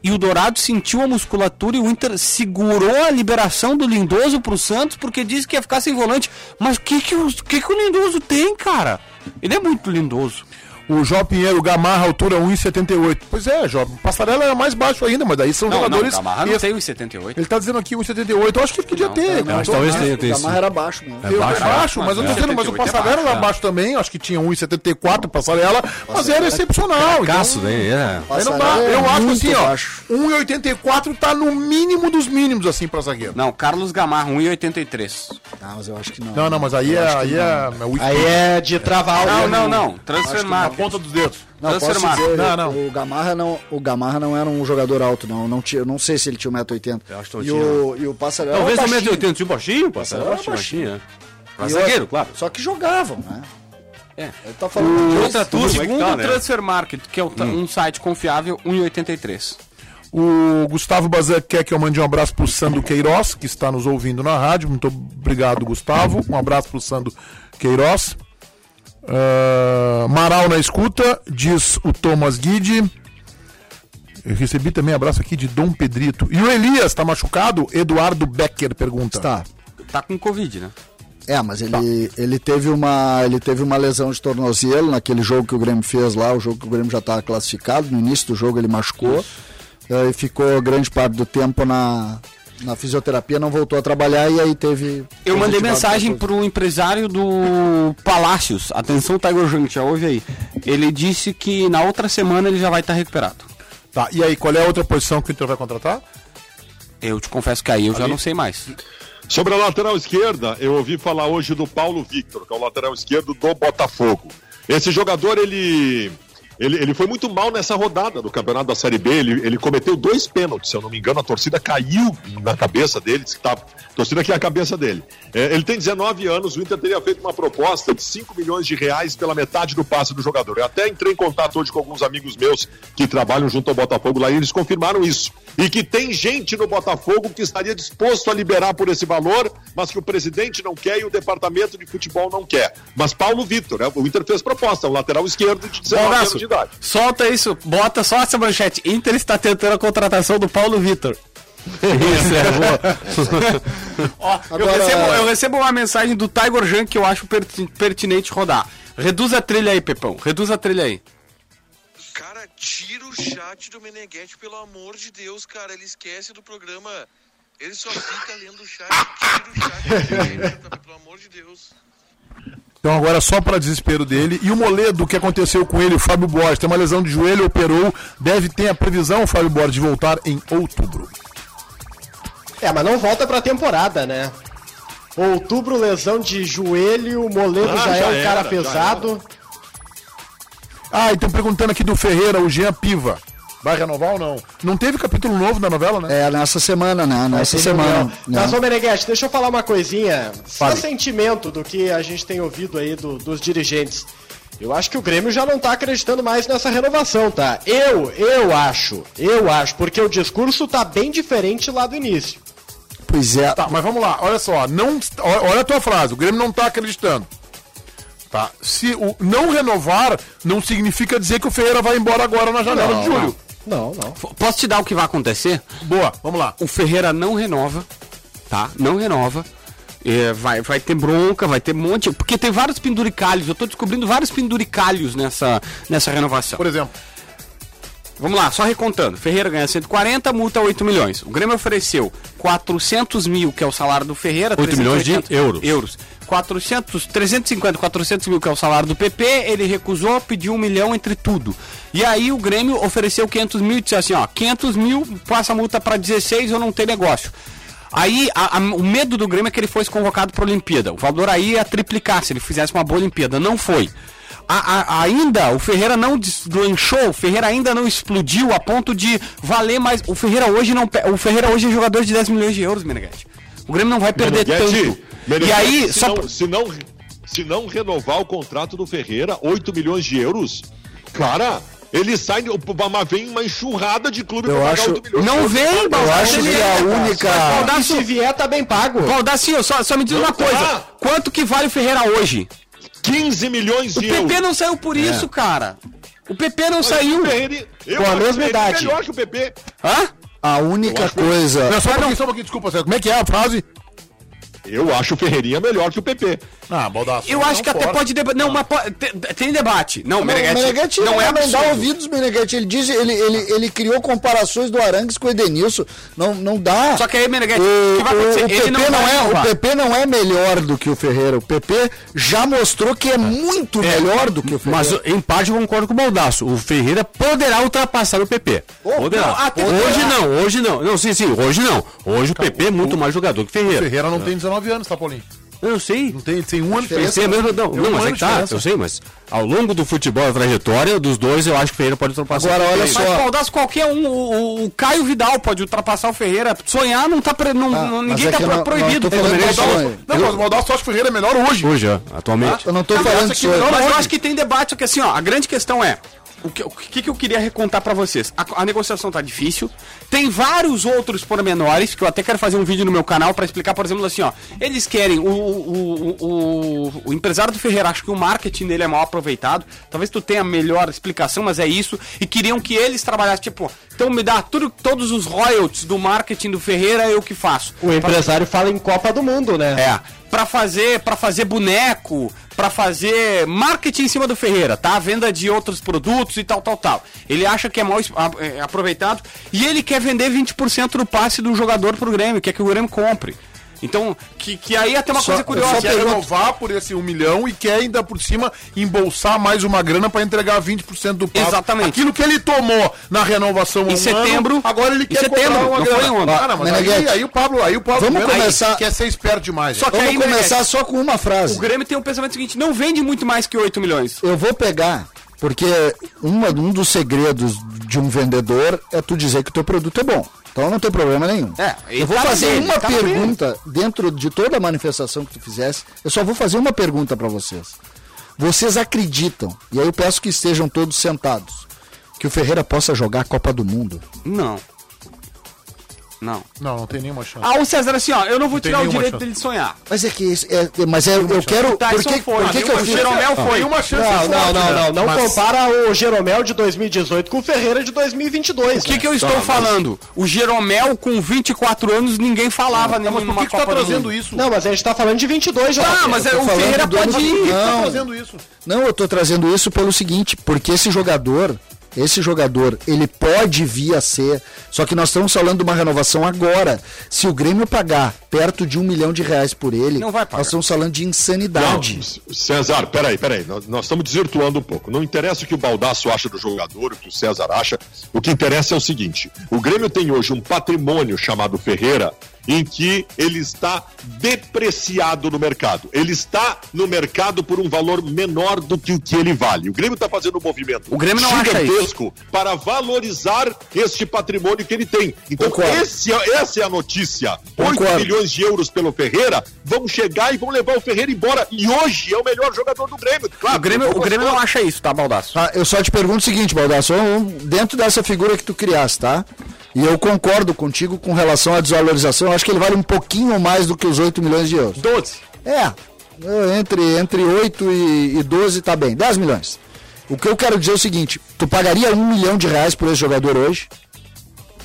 D: e o Dourado sentiu a musculatura e o Inter segurou a liberação do Lindoso pro Santos porque disse que ia ficar sem volante. Mas o que que, o que que o Lindoso tem, cara? Ele é muito lindoso.
B: O João Pinheiro, Gamarra, altura 1,78. Pois é, João. Passarela era mais baixo ainda, mas daí são
D: Não, não,
B: jogadores.
D: Gamarra não
B: Esse-
D: tem 1,78.
B: Ele tá dizendo aqui 1,78. Eu acho que ele podia ter.
G: Eu acho que talvez tenha, tenha
C: O. Gamarra era baixo mesmo.
B: Eu
G: baixo,
B: acho, mas eu tô
D: é.
B: dizendo, mas o
D: 78 é
B: Passarela
D: baixo,
B: era
D: é.
B: baixo também, acho que tinha 1,74 Passarela, mas era excepcional.
G: Caço,
B: Então,
G: daí, é.
B: aí não dá.
C: Passarela é
B: Eu acho assim, ó,
C: baixo.
B: 1,84 tá no mínimo dos mínimos, assim, pra zagueiro.
D: Não, Carlos Gamarra, 1,83.
C: Não, mas eu acho que não.
B: Não, não, mas aí é. Aí
C: não.
B: é, é
F: é de travar
D: Não,
F: o.
D: não, não.
B: Na
D: Market.
B: Ponta dos dedos.
C: Não, posso
D: Transfer
C: dizer,
B: Não, não.
C: O Gamarra não, o Gamarra não era um jogador alto, não. não tinha, eu não sei se ele tinha 1,80m.
G: Eu acho que
C: e
G: tinha,
C: o, e o Passarela
G: Talvez
C: era
G: no
C: baixinho.
G: 1,80m, tinha um baixinho.
C: Passarela
G: Eu
C: era
G: acho baixinho, é. Pra zagueiro, claro.
C: Só que jogavam, né?
D: É.
C: Ele tá falando de
G: outra turma, é
D: Segundo
G: tá,
D: o
G: né?
D: Transfer Market, que é o- um site confiável, 1,83.
B: O Gustavo Bazan quer que eu mande um abraço pro Sandro Queiroz, que está nos ouvindo na rádio. Muito obrigado, Gustavo. Um abraço pro Sandro Queiroz. Ah, Maral na escuta, diz o Thomas Guide. Eu recebi também abraço aqui de Dom Pedrito. E o Elias, tá machucado? Eduardo Becker pergunta.
C: Tá.
D: Tá com Covid, né?
C: É, mas ele, ele, teve uma, ele teve uma lesão de tornozelo naquele jogo que o Grêmio fez lá, o jogo que o Grêmio já estava classificado. No início do jogo ele machucou eh, e ficou grande parte do tempo na, na fisioterapia, não voltou a trabalhar e aí teve.
D: Eu mandei mensagem pro empresário do Palácios. Atenção, Tiger Junk, já ouve aí. Ele disse que na outra semana ele já vai estar recuperado.
B: Tá, e aí, qual é a outra posição que o Inter vai contratar?
D: Eu te confesso que aí eu já não sei mais.
E: Sobre a lateral esquerda, eu ouvi falar hoje do Paulo Victor, que é o lateral esquerdo do Botafogo. Esse jogador, ele, ele, ele foi muito mal nessa rodada do Campeonato da Série B. Ele, ele cometeu dois pênaltis, se eu não me engano. A torcida caiu na cabeça dele, disse que tá, a torcida aqui é a cabeça dele. É, ele tem 19 anos, o Inter teria feito uma proposta de 5 milhões de reais pela metade do passe do jogador. Eu até entrei em contato hoje com alguns amigos meus que trabalham junto ao Botafogo lá e eles confirmaram isso. E que tem gente no Botafogo que estaria disposto a liberar por esse valor, mas que o presidente não quer e o departamento de futebol não quer. Mas Paulo Vitor, né? o Inter fez proposta, um lateral esquerdo de 19 anos
D: Abraço.
E: de idade.
D: Solta isso, bota só essa manchete. Inter está tentando a contratação do Paulo Vitor.
G: Isso, é boa.
D: Ó, eu,
C: Agora-
D: recebo, eu recebo uma mensagem do Tiger Junk que eu acho perti- pertinente rodar. Reduz a trilha aí, Pepão. Reduz a trilha aí.
H: Tira o chat do Meneghetti, pelo amor de Deus, cara. Ele esquece do programa. Ele só fica lendo o chat. Tira o chat do Meneghetti, tá? pelo amor de Deus.
B: Então agora só para desespero dele. E o Moledo, o que aconteceu com ele, o Fábio Borges, tem uma lesão de joelho, operou, deve ter a previsão, o Fábio Borges, de voltar em outubro.
F: É, mas não volta pra temporada, né? Outubro, lesão de joelho, o Moledo
E: Ah,
F: já, é
E: já
F: um
E: era,
F: cara
E: já
F: pesado.
B: Ah, estão perguntando aqui do Ferreira, o Jean Piva. Vai renovar ou não? Não teve capítulo novo da novela, né?
C: É, nessa semana, né? Nessa
F: Tem
C: semana. né?
F: Mas, ô Meneghetti, deixa eu falar uma coisinha. Só
B: Fale.
F: sentimento do que a gente tem ouvido aí do- dos dirigentes. Eu acho que o Grêmio já não tá acreditando mais nessa renovação, tá? Eu, eu acho, eu acho, porque o discurso tá bem diferente lá do início.
C: Pois é.
B: Tá, mas vamos lá, olha só, não, olha a tua frase, o Grêmio não tá acreditando. Tá, se o não renovar, não significa dizer que o Ferreira vai embora agora na janela de julho.
F: Não, não.
D: Posso te dar o que vai acontecer?
B: Boa, vamos lá.
D: O Ferreira não renova, tá? Não renova. É, vai, vai ter bronca, vai ter um monte. Porque tem vários penduricalhos. Eu tô descobrindo vários penduricalhos nessa, nessa renovação.
B: Por exemplo,
D: Vamos lá, só recontando. Ferreira ganha 140, multa 8 milhões. O Grêmio ofereceu 400 mil, que é o salário do Ferreira.
G: 8 milhões de
D: 380
G: euros.
D: euros. 400, 350, 400 mil, que é o salário do PP. Ele recusou, pediu um milhão entre tudo. E aí o Grêmio ofereceu 500 mil e disse assim: ó, 500 mil, passa a multa para 16 ou não tem negócio. Aí a- a- o medo do Grêmio é que ele fosse convocado para a Olimpíada. O valor aí ia triplicar se ele fizesse uma boa Olimpíada. Não foi. A- ainda o Ferreira não deslanchou, o Ferreira ainda não explodiu a ponto de valer mais. O Ferreira hoje não. O Ferreira hoje é jogador de 10 milhões de euros, Meneghete. O Grêmio não vai perder
E: Meneghetti,
D: tanto. E
E: Meneghetti,
D: aí,
E: se,
D: só.
E: não, se, não, se não renovar o contrato do Ferreira, 8 milhões de euros, cara, ele sai, mas vem uma enxurrada de clube
C: Eu
E: pra
C: acho-
E: de euros.
D: Não vem,
C: Eu
D: Baldasso,
C: acho que
D: é-
C: a única.
F: E
D: Baldasso,
F: se vier, tá bem pago.
D: Baldacinho, só, só me diz
E: Não
D: uma
E: tá.
D: coisa. Quanto que vale o Ferreira hoje?
E: 15 milhões
D: O
E: de
D: PP
E: euros.
D: não saiu por isso, cara. O PP não saiu.
E: O Ferreirinha- eu
F: Com a
E: acho
F: mesma
E: o
F: idade.
E: melhor que o PP.
D: Hã?
C: A única coisa.
B: Não, só um pouquinho, só um pouquinho, desculpa, César. Como é que é a frase?
E: Eu acho o Ferreirinha melhor que o PP.
B: Ah, baldaço.
D: Eu acho que até pode debater. Não, mas pode- tem, debate. Não,
C: Não, o
D: Meneghetti, não é
C: não dá
D: absurdo.
C: ouvidos, Meneghetti. Ele diz, ele, ele, ele criou comparações do Arangues com o Edenilson. Não, não dá.
D: Só que aí, Meneghetti,
C: o,
D: o que vai acontecer?
C: o
D: Ele
C: PP
D: não
C: é, o. PP não é melhor do que o Ferreira. O PP já mostrou que é muito melhor do que o Ferreira.
G: Mas em parte eu concordo com o Baldaço. O Ferreira poderá ultrapassar o PP. poderá.
D: não, até
G: hoje
D: poderá.
G: não, hoje não. Não, sim, sim, hoje não. Hoje o PP é muito mais jogador que o Ferreira.
B: Ferreira não tem 19 anos, tá, Paulinho?
G: Eu sei.
B: Não tem, tem um ano de
G: Eu sei mesmo, não,
B: um
G: não, mas é que tá,
B: diferença.
G: eu sei, mas ao longo do futebol, a trajetória dos dois, eu acho que o Ferreira pode ultrapassar.
C: Agora,
G: o
C: olha só.
D: Mas Baldasso, qualquer um, o, o- o Caio Vidal pode ultrapassar o Ferreira. Sonhar não tá. pre- Não,
C: Ah,
D: não- ninguém
C: é
D: tá
C: não-
D: proibido.
C: não não.
B: Não, mas o Baldasso acha que o Ferreira é melhor hoje.
G: Hoje, ó, atualmente.
C: Eu não tô
B: Não,
C: falando
B: não,
D: Mas eu acho que tem debate, só que assim, ó, a grande questão é. O que, o que que eu queria recontar pra vocês? A, a negociação tá difícil. Tem vários outros pormenores que eu até quero fazer um vídeo no meu canal pra explicar, por exemplo, assim, ó. Eles querem. O, o, o, o, empresário do Ferreira acha que o marketing dele é mal aproveitado. Talvez tu tenha melhor explicação, mas é isso. E queriam que eles trabalhassem, tipo, então me dá tudo, todos os royalties do marketing do Ferreira, eu que faço.
F: O empresário fala em Copa do Mundo, né?
D: É. Pra fazer, para fazer boneco, pra fazer marketing em cima do Ferreira, tá? Venda de outros produtos e tal, tal, tal. Ele acha que é mal é, aproveitado e ele quer vender 20% do passe do jogador pro Grêmio, quer que o Grêmio compre. Então, que, que aí até uma
C: Só-
D: coisa curiosa.
C: só
B: Quer renovar por esse um milhão e quer ainda por cima embolsar mais uma grana pra entregar 20% do passe.
D: Exatamente.
B: Aquilo que ele tomou na renovação
D: Em
B: um
D: setembro-
B: ano, agora ele quer
D: setembro,
B: uma
D: não
B: grana.
D: foi.
B: Ah, não, mas aí, aí o Pablo, aí o Pablo
C: Vamos começar-
B: quer ser esperto demais.
D: Só que aí,
C: Vamos começar só com uma frase.
D: O Grêmio tem um pensamento seguinte: não vende muito mais que 8 milhões.
C: Eu vou pegar, porque uma- um dos segredos de um vendedor é tu dizer que o teu produto é bom. Então não tem problema nenhum.
D: É,
C: eu vou
D: tá
C: fazer
D: dele,
C: uma
D: tá
C: pergunta dentro de toda a manifestação que tu fizesse. Eu só vou fazer uma pergunta para vocês. Vocês acreditam, e aí eu peço que estejam todos sentados, que o Ferreira possa jogar a Copa do Mundo?
D: Não. Não.
B: Não, não tem nenhuma chance.
D: Ah, o César, assim, ó, eu não vou
B: tem
D: tirar o direito
B: chance.
D: dele de sonhar.
C: Mas é que isso é, é- mas é, eu quero.
D: Tá,
C: por que,
D: foi.
C: por que, que eu
D: O? Jeromel foi.
B: Nenhuma chance
F: Não,
B: forte,
F: não, não,
B: né?
F: não. Não
B: Mas-
F: compara o Jeromel de 2018 com o Ferreira de 2022.
D: O que,
F: né?
D: que eu estou falando? O Jeromel, com 24 anos, ninguém falava
B: Não, mas por que, que tu tá trazendo isso?
F: Não, mas a gente tá falando de 22 já.
D: Ah, mas é, o Ferreira pode ir.
B: Por que tu tá
C: Não.
B: trazendo isso?
C: Não, eu tô trazendo isso pelo seguinte, porque esse jogador, esse jogador, ele pode vir a ser, só que nós estamos falando de uma renovação agora. Se o Grêmio pagar perto de um milhão de reais por ele,
D: Não vai pagar.
C: nós estamos falando de insanidade.
E: César, peraí, peraí. Nós, nós estamos desvirtuando um pouco. Não interessa o que o Baldaço acha do jogador, o que o César acha. O que interessa é o seguinte: o Grêmio tem hoje um patrimônio chamado Ferreira, em que ele está depreciado no mercado. Ele está no mercado por um valor menor do que o que ele vale. O Grêmio está fazendo um movimento
D: O Grêmio não acha
E: gigantesco para valorizar este patrimônio que ele tem. Então, esse, é- essa é a notícia. 8
C: Concordo.
E: milhões de euros pelo Ferreira, vão chegar e vão levar o Ferreira embora. E hoje é o melhor jogador do Grêmio. Claro,
D: O Grêmio, o Grêmio não acha isso, tá, Baldaço?
C: Ah, eu só te pergunto o seguinte, Baldasso, um- dentro dessa figura que tu criaste, tá? E eu concordo contigo com relação à desvalorização, eu acho que ele vale um pouquinho mais do que os 8 milhões de euros.
D: 12.
C: É, entre, entre 8 e, e 12 tá bem, 10 milhões. O que eu quero dizer é o seguinte, tu pagaria um milhão de reais por esse jogador hoje?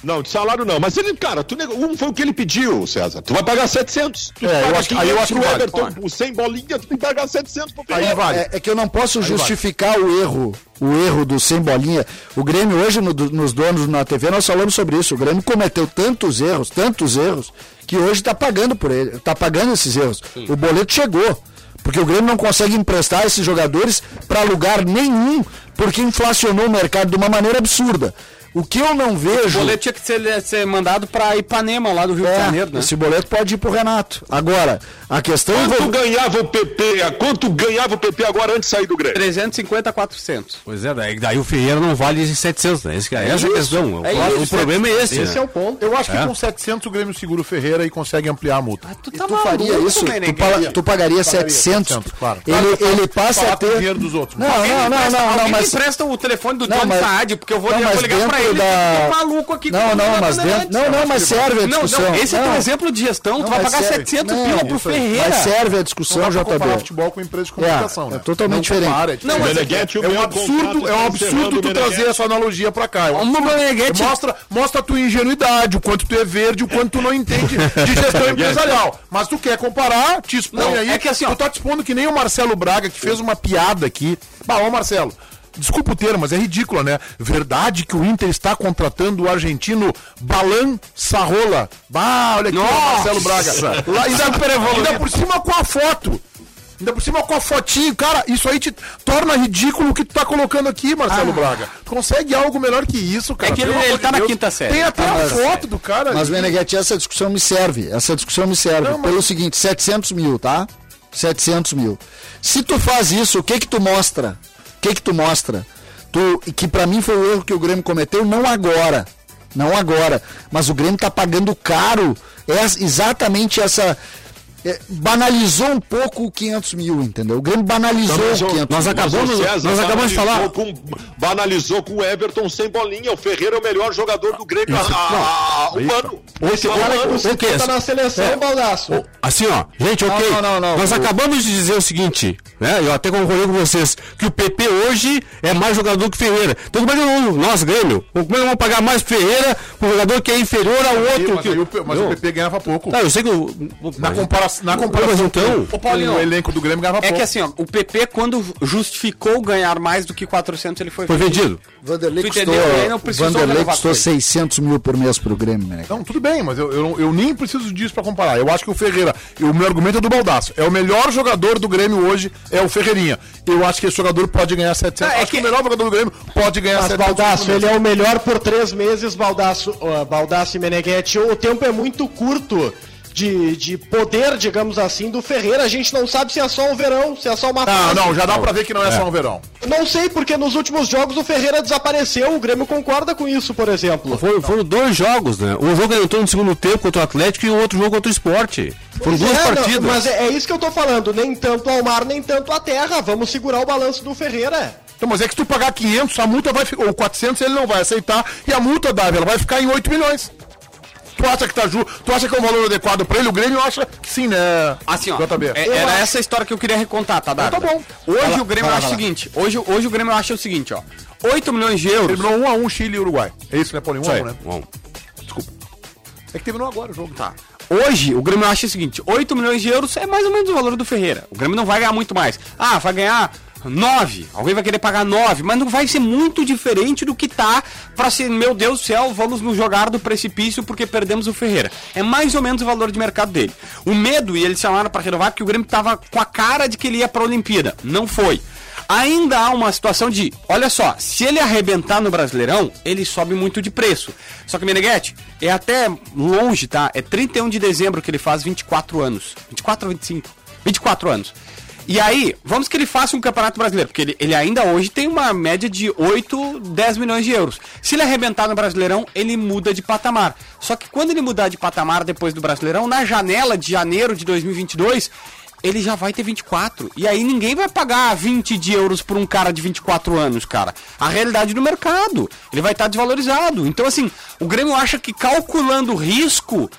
E: Não, de salário não. Mas ele, cara, tu nego... um foi o que ele pediu, César. Tu vai pagar 700. Tu
B: É, eu acho que- aí eu
E: 500
B: acho que vale.
E: Everton, o 100 bolinha, tu tem que pagar 700 pro.
B: Aí vale.
C: É, é que eu não posso justificar o erro, o erro do sem bolinha. O Grêmio hoje, no- nos donos na TV, nós falamos sobre isso. O Grêmio cometeu tantos erros, tantos erros, que hoje está pagando por ele, está pagando esses erros. O boleto chegou. Porque o Grêmio não consegue emprestar esses jogadores para lugar nenhum, porque inflacionou o mercado de uma maneira absurda. O que eu não
D: O
C: vejo.
D: boleto tinha que ser, ser mandado pra Ipanema, lá do Rio de
C: É,
D: Janeiro, né?
C: Esse boleto pode ir pro Renato. Agora, a questão
E: Quanto
C: envolve-
E: ganhava o PP? Quanto ganhava o PP agora antes de sair do Grêmio?
D: 350 a 400.
G: Pois é, daí, daí o Ferreira não vale 700, né? Esse, que- essa é a questão.
D: é
G: o, o problema é esse.
F: Esse
G: né?
F: é o ponto.
B: Eu acho que
G: É.
B: com 700 o Grêmio segura o Ferreira e consegue ampliar a multa.
D: Tu
C: tu faria isso? Tu, pala- tu pagaria 700?
B: claro.
C: Ele,
B: Claro,
C: ele passa a
B: o
C: ter.
B: dinheiro dos outros.
C: Não, não, não, não, não,
D: me
C: mas.
D: empresta o telefone do
C: Não,
D: Johnny
C: mas-
D: Saad, porque eu vou,
C: não,
D: ligar pra ele
C: da.
D: ficou maluco aqui
C: Não, não,
D: o
C: mas dentro. Não, não, mas serve a
D: Não,
C: discussão.
D: não, esse é teu
C: Não,
D: exemplo de gestão, tu
C: não,
D: vai
C: mas
D: pagar
C: serve.
D: 700
C: Não,
D: pila pro. Ferreira.
C: Mas serve a discussão,
B: pra comparar
C: JB.
B: futebol com empresa de comunicação,
C: É,
B: né?
C: é totalmente diferente.
B: é
D: Não, mas
E: o
B: é um absurdo, é um absurdo tu trazer essa analogia pra cá. É um.
D: Meneghete-
B: Mostra, mostra a tua ingenuidade, o quanto tu é verde, o quanto tu não entende de gestão empresarial. Mas tu quer comparar, te expõe aí.
D: é que assim,
B: tu tá te expondo que nem o Marcelo Braga, que fez uma piada aqui. Bah, ó, Marcelo. Desculpa o termo, mas é ridículo, né? Verdade que o Inter está contratando o argentino Balan Sarrola. Bah, olha aqui! Marcelo Braga. Lá, ainda, ainda por cima com a foto. Ainda por cima com a fotinho, cara, isso aí te torna ridículo o que tu tá colocando aqui, Marcelo Braga. Consegue algo melhor que isso, cara.
D: É que ele- ele tá
B: de
D: na
B: Deus.
D: quinta série.
B: Tem até
C: Tá
B: a foto
C: série.
B: do cara.
C: Mas, Meneghete, essa discussão me serve. Essa discussão me serve.
B: Não, mas-
C: Pelo seguinte, 700 mil, tá? 700 mil. Se tu faz isso, o que que tu mostra? Que que tu mostra? Tu, que pra mim foi o erro que o Grêmio cometeu, não agora. Não agora. Mas o Grêmio tá pagando caro. É exatamente essa... é, banalizou um pouco o 500 mil, entendeu? O Grêmio banalizou o 500
G: nós
C: mil.
G: acabamos-
E: César
G: nós acabamos de
E: banalizou
G: falar.
E: Com, banalizou com o Everton sem bolinha. O Ferreira é o melhor jogador do Grêmio há- há há um ano.
F: Esse cara que você
G: o que é
F: tá
G: isso?
F: na seleção, Baldaço.
G: Assim, ó, gente, ok.
C: não, não, não.
G: Nós
C: O-
G: acabamos de dizer o seguinte, né? Eu até concordei com vocês, que o PP hoje é mais jogador que o Ferreira. Então como é que nós, nós Grêmio, como é que vamos pagar mais Ferreira um jogador que é inferior ao outro?
B: Mas,
G: que...
B: aí o mas o PP ganhava pouco.
G: Não, eu sei que o.
B: Na comparação, na
G: Mas
B: comparação
G: então,
D: Ô, Paulinho,
B: o elenco do Grêmio ganhava
D: É
B: pouco.
D: que assim, ó, o PP, quando justificou ganhar mais do que 400, ele foi,
G: foi vendido.
C: Vanderlei
D: Tu
C: custou,
D: entendeu? Ele não precisou
C: Vanderlei custou
D: com ele.
C: 600 mil por mês pro Grêmio, Meneghete.
B: Não, tudo bem, mas eu, eu, eu nem preciso disso pra comparar. Eu acho que o Ferreira, o meu argumento é do Baldaço, é o melhor jogador do Grêmio hoje, é o Ferreirinha. Eu acho que esse jogador pode ganhar 700.
D: Ah, é
B: acho que...
D: que-
B: o melhor jogador do Grêmio pode ganhar
F: Mas
B: 700.
F: Baldaço,
B: por mês.
F: ele é o melhor por três meses, Baldaço, Baldaço e Meneghetti. O tempo é muito curto de, de poder, digamos assim, do Ferreira. A gente não sabe se é só um verão, se é só uma
B: Não,
F: fase.
B: não, já dá pra ver que não é, só um verão.
F: Não sei, porque nos últimos jogos o Ferreira desapareceu. O Grêmio concorda com isso, por exemplo.
G: Foram, foram dois jogos, né? Um jogo ele entrou no segundo tempo contra o Atlético e o outro jogo contra o Esporte. Foram duas
F: É, não,
G: partidas.
F: mas é, é isso que eu tô falando. Nem tanto ao mar, nem tanto à terra. Vamos segurar o balanço do Ferreira.
B: Então, mas é que se tu pagar 500, a multa vai ficar, ou 400 ele não vai aceitar, e a multa, Davi, ela vai ficar em 8 milhões. Tu acha que tá ju... Tu acha que é um valor adequado pra ele? O Grêmio acha que sim, né?
D: Assim, ó,
B: JB.
D: é- era
F: acho-
D: essa história que eu queria recontar, tá, Dado?
B: tá bom.
D: Hoje
C: Vai
D: o Grêmio
C: lá,
D: acha o seguinte, hoje, hoje o Grêmio acha o seguinte, ó. 8 milhões de euros.
B: Terminou 1 a 1 Chile e Uruguai. É isso, né, Paulinho? 1 a 1, né?
G: Bom,
B: É que terminou agora o jogo.
D: Tá. Hoje, o Grêmio acha o seguinte: 8 milhões de euros é mais ou menos o valor do Ferreira. O Grêmio não vai ganhar muito mais. Ah, vai ganhar 9. Alguém vai querer pagar 9, mas não vai ser muito diferente do que tá pra ser, meu Deus do céu, vamos nos jogar do precipício porque perdemos o Ferreira. É mais ou menos o valor de mercado dele. O medo, e eles chamaram pra renovar, porque o Grêmio tava com a cara de que ele ia pra Olimpíada. Não foi. Ainda há uma situação de, olha só, se ele arrebentar no Brasileirão, ele sobe muito de preço. Só que Meneghetti, é até longe, tá? É 31 de dezembro que ele faz 24 anos. 24 ou 25? 24 anos. E aí, vamos que ele faça um campeonato brasileiro, porque ele, ele ainda hoje tem uma média de 8, 10 milhões de euros. Se ele arrebentar no Brasileirão, ele muda de patamar. Só que quando ele mudar de patamar depois do Brasileirão, na janela de janeiro de 2022, ele já vai ter 24. E aí ninguém vai pagar 20 de euros por um cara de 24 anos, cara. A realidade do mercado. Ele vai estar desvalorizado. Então, assim, o Grêmio acha que calculando o risco.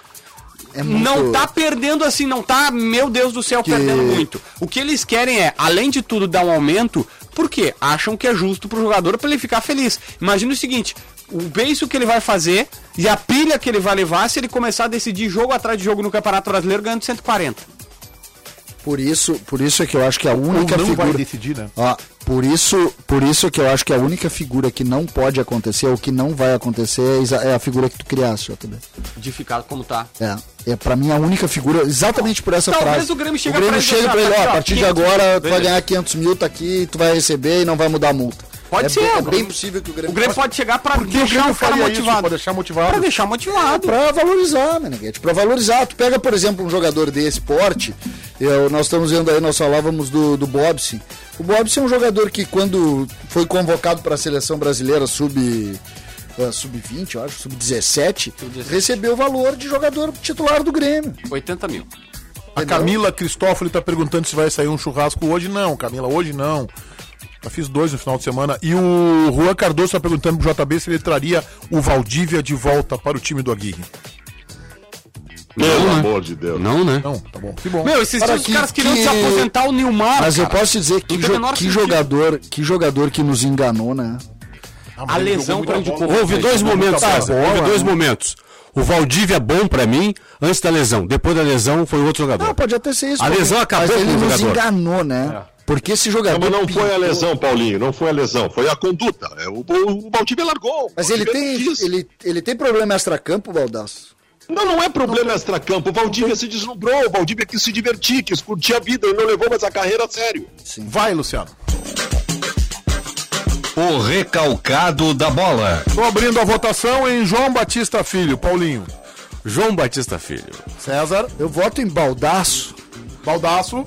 C: É muito-
D: Não tá perdendo assim, não tá, meu Deus do céu,
C: Que-
D: perdendo muito. O que eles querem é, além de tudo, dar um aumento, porque acham que é justo pro jogador pra ele ficar feliz. Imagina o seguinte: o beijo que ele vai fazer e a pilha que ele vai levar se ele começar a decidir jogo atrás de jogo no Campeonato Brasileiro ganhando 140.
C: Por isso, por isso é que eu acho que a única
B: não
C: figura.
B: vai decidir, né?
C: Ó, por isso, por isso é que eu acho que a única figura que não pode acontecer, ou que não vai acontecer, é exa- é a figura que tu criaste, JB.
D: De ficar como tá.
C: É, é pra mim a única figura, exatamente por essa
D: Talvez
C: frase.
D: o Grêmio chega
C: o Grêmio
D: pra
C: chega pra ele,
D: "Ah,
C: ó, a partir de
D: 500
C: agora tu vai
D: beleza."
C: ganhar 500 mil, tá aqui, tu vai receber e não vai mudar a multa.
D: Pode
C: é
D: ser,
C: bem, é bem possível que o Grêmio
D: O Grêmio pode chegar
B: o
D: deixar
B: Grêmio
D: o cara motivado.
B: Pra deixar motivado?
D: Pra deixar motivado.
C: Pra valorizar, Meneghete, pra valorizar. Tu pega, por exemplo, um jogador desse porte, eu- nós estamos vendo aí, nós falávamos do, do Bobson. O Bobson é um jogador que quando foi convocado para a seleção brasileira sub... ah, Sub-20, eu acho, sub-17, recebeu o valor de jogador titular do Grêmio.
D: 80 mil.
B: A Camila Cristófoli tá perguntando se vai sair um churrasco hoje. Não, Camila, hoje não. Já fiz dois no final de semana. E o Juan Cardoso está perguntando pro JB se ele traria o Valdívia de volta para o time do Aguirre.
E: Pelo
D: né?
E: amor de Deus.
D: Não, né?
B: Não, tá bom, que bom.
D: Meu, esses dias os
C: que-
D: caras queriam
C: que-
D: se aposentar o Nilmar.
C: Mas eu
D: cara.
C: posso dizer que, jo- que jogador, que jogador que nos enganou, né?
B: Ah,
D: a lesão prejudicou.
G: Houve dois momentos, Houve dois
B: né?
G: momentos. O Valdívia bom pra mim antes da lesão. Depois da lesão foi outro jogador.
C: Não, pode até ser isso.
G: A
C: porque-
G: lesão acabou
C: mas
G: com
C: ele
G: o
C: nos
G: jogador.
C: enganou, né? Porque esse
E: Não,
C: jogador.
E: mas não foi a
C: pintou-
E: lesão, Paulinho. Não foi a lesão. Foi a conduta. É, O, o, o Valdívia largou.
C: Mas ele tem,
E: não
C: ele, ele tem problema extra-campo, Baldaço?
E: Não, não é problema extra-campo. O Valdívia se deslumbrou. O Valdívia quis se divertir, quis curtir a vida. Ele não levou mais a carreira a sério.
B: Vai, Luciano.
A: O recalcado da bola.
B: Tô abrindo a votação em João Batista Filho. Paulinho.
G: João Batista Filho.
B: César.
C: Eu voto em Baldaço.
B: Baldaço.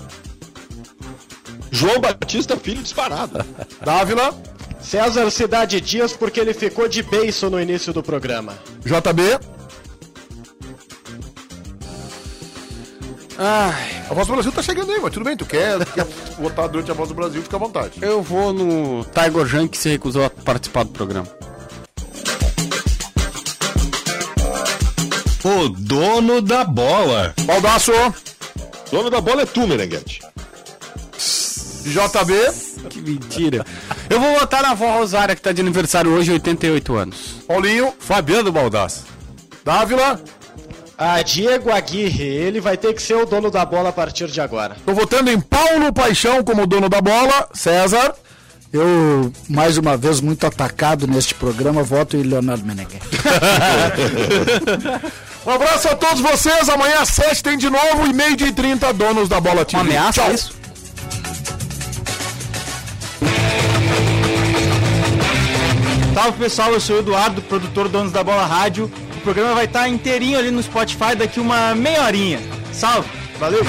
E: João Batista, filho disparado.
B: Dávila.
F: César Cidade Dias, porque ele ficou de beiço no início do programa.
B: JB.
D: Ai,
B: A voz do Brasil tá chegando aí, mas tudo bem, tu quer, quer votar durante a voz do Brasil, fica à vontade.
D: eu vou no Tiger Jan que se recusou a participar do programa.
A: O dono da bola.
B: Baldaço.
E: Dono da bola é tu, Merenguete.
B: JB.
D: Que mentira. Eu vou votar na avó Rosária, que tá de aniversário hoje, 88 anos.
B: Paulinho.
G: Fabiano Baldasso.
B: Dávila.
F: Ah, Diego Aguirre, ele vai ter que ser o dono da bola a partir de agora.
B: Tô votando em Paulo Paixão como dono da bola. César.
C: Eu, mais uma vez, muito atacado neste programa, voto em Leonardo Meneghetti.
B: Um abraço a todos vocês. Amanhã às 7 tem de novo e meio de 30 donos da bola TV.
D: Uma ameaça
B: Tchau.
D: isso?
I: Salve pessoal, eu sou o Eduardo, produtor Donos da Bola Rádio. O programa vai estar inteirinho ali no Spotify daqui uma meia horinha. Salve, valeu!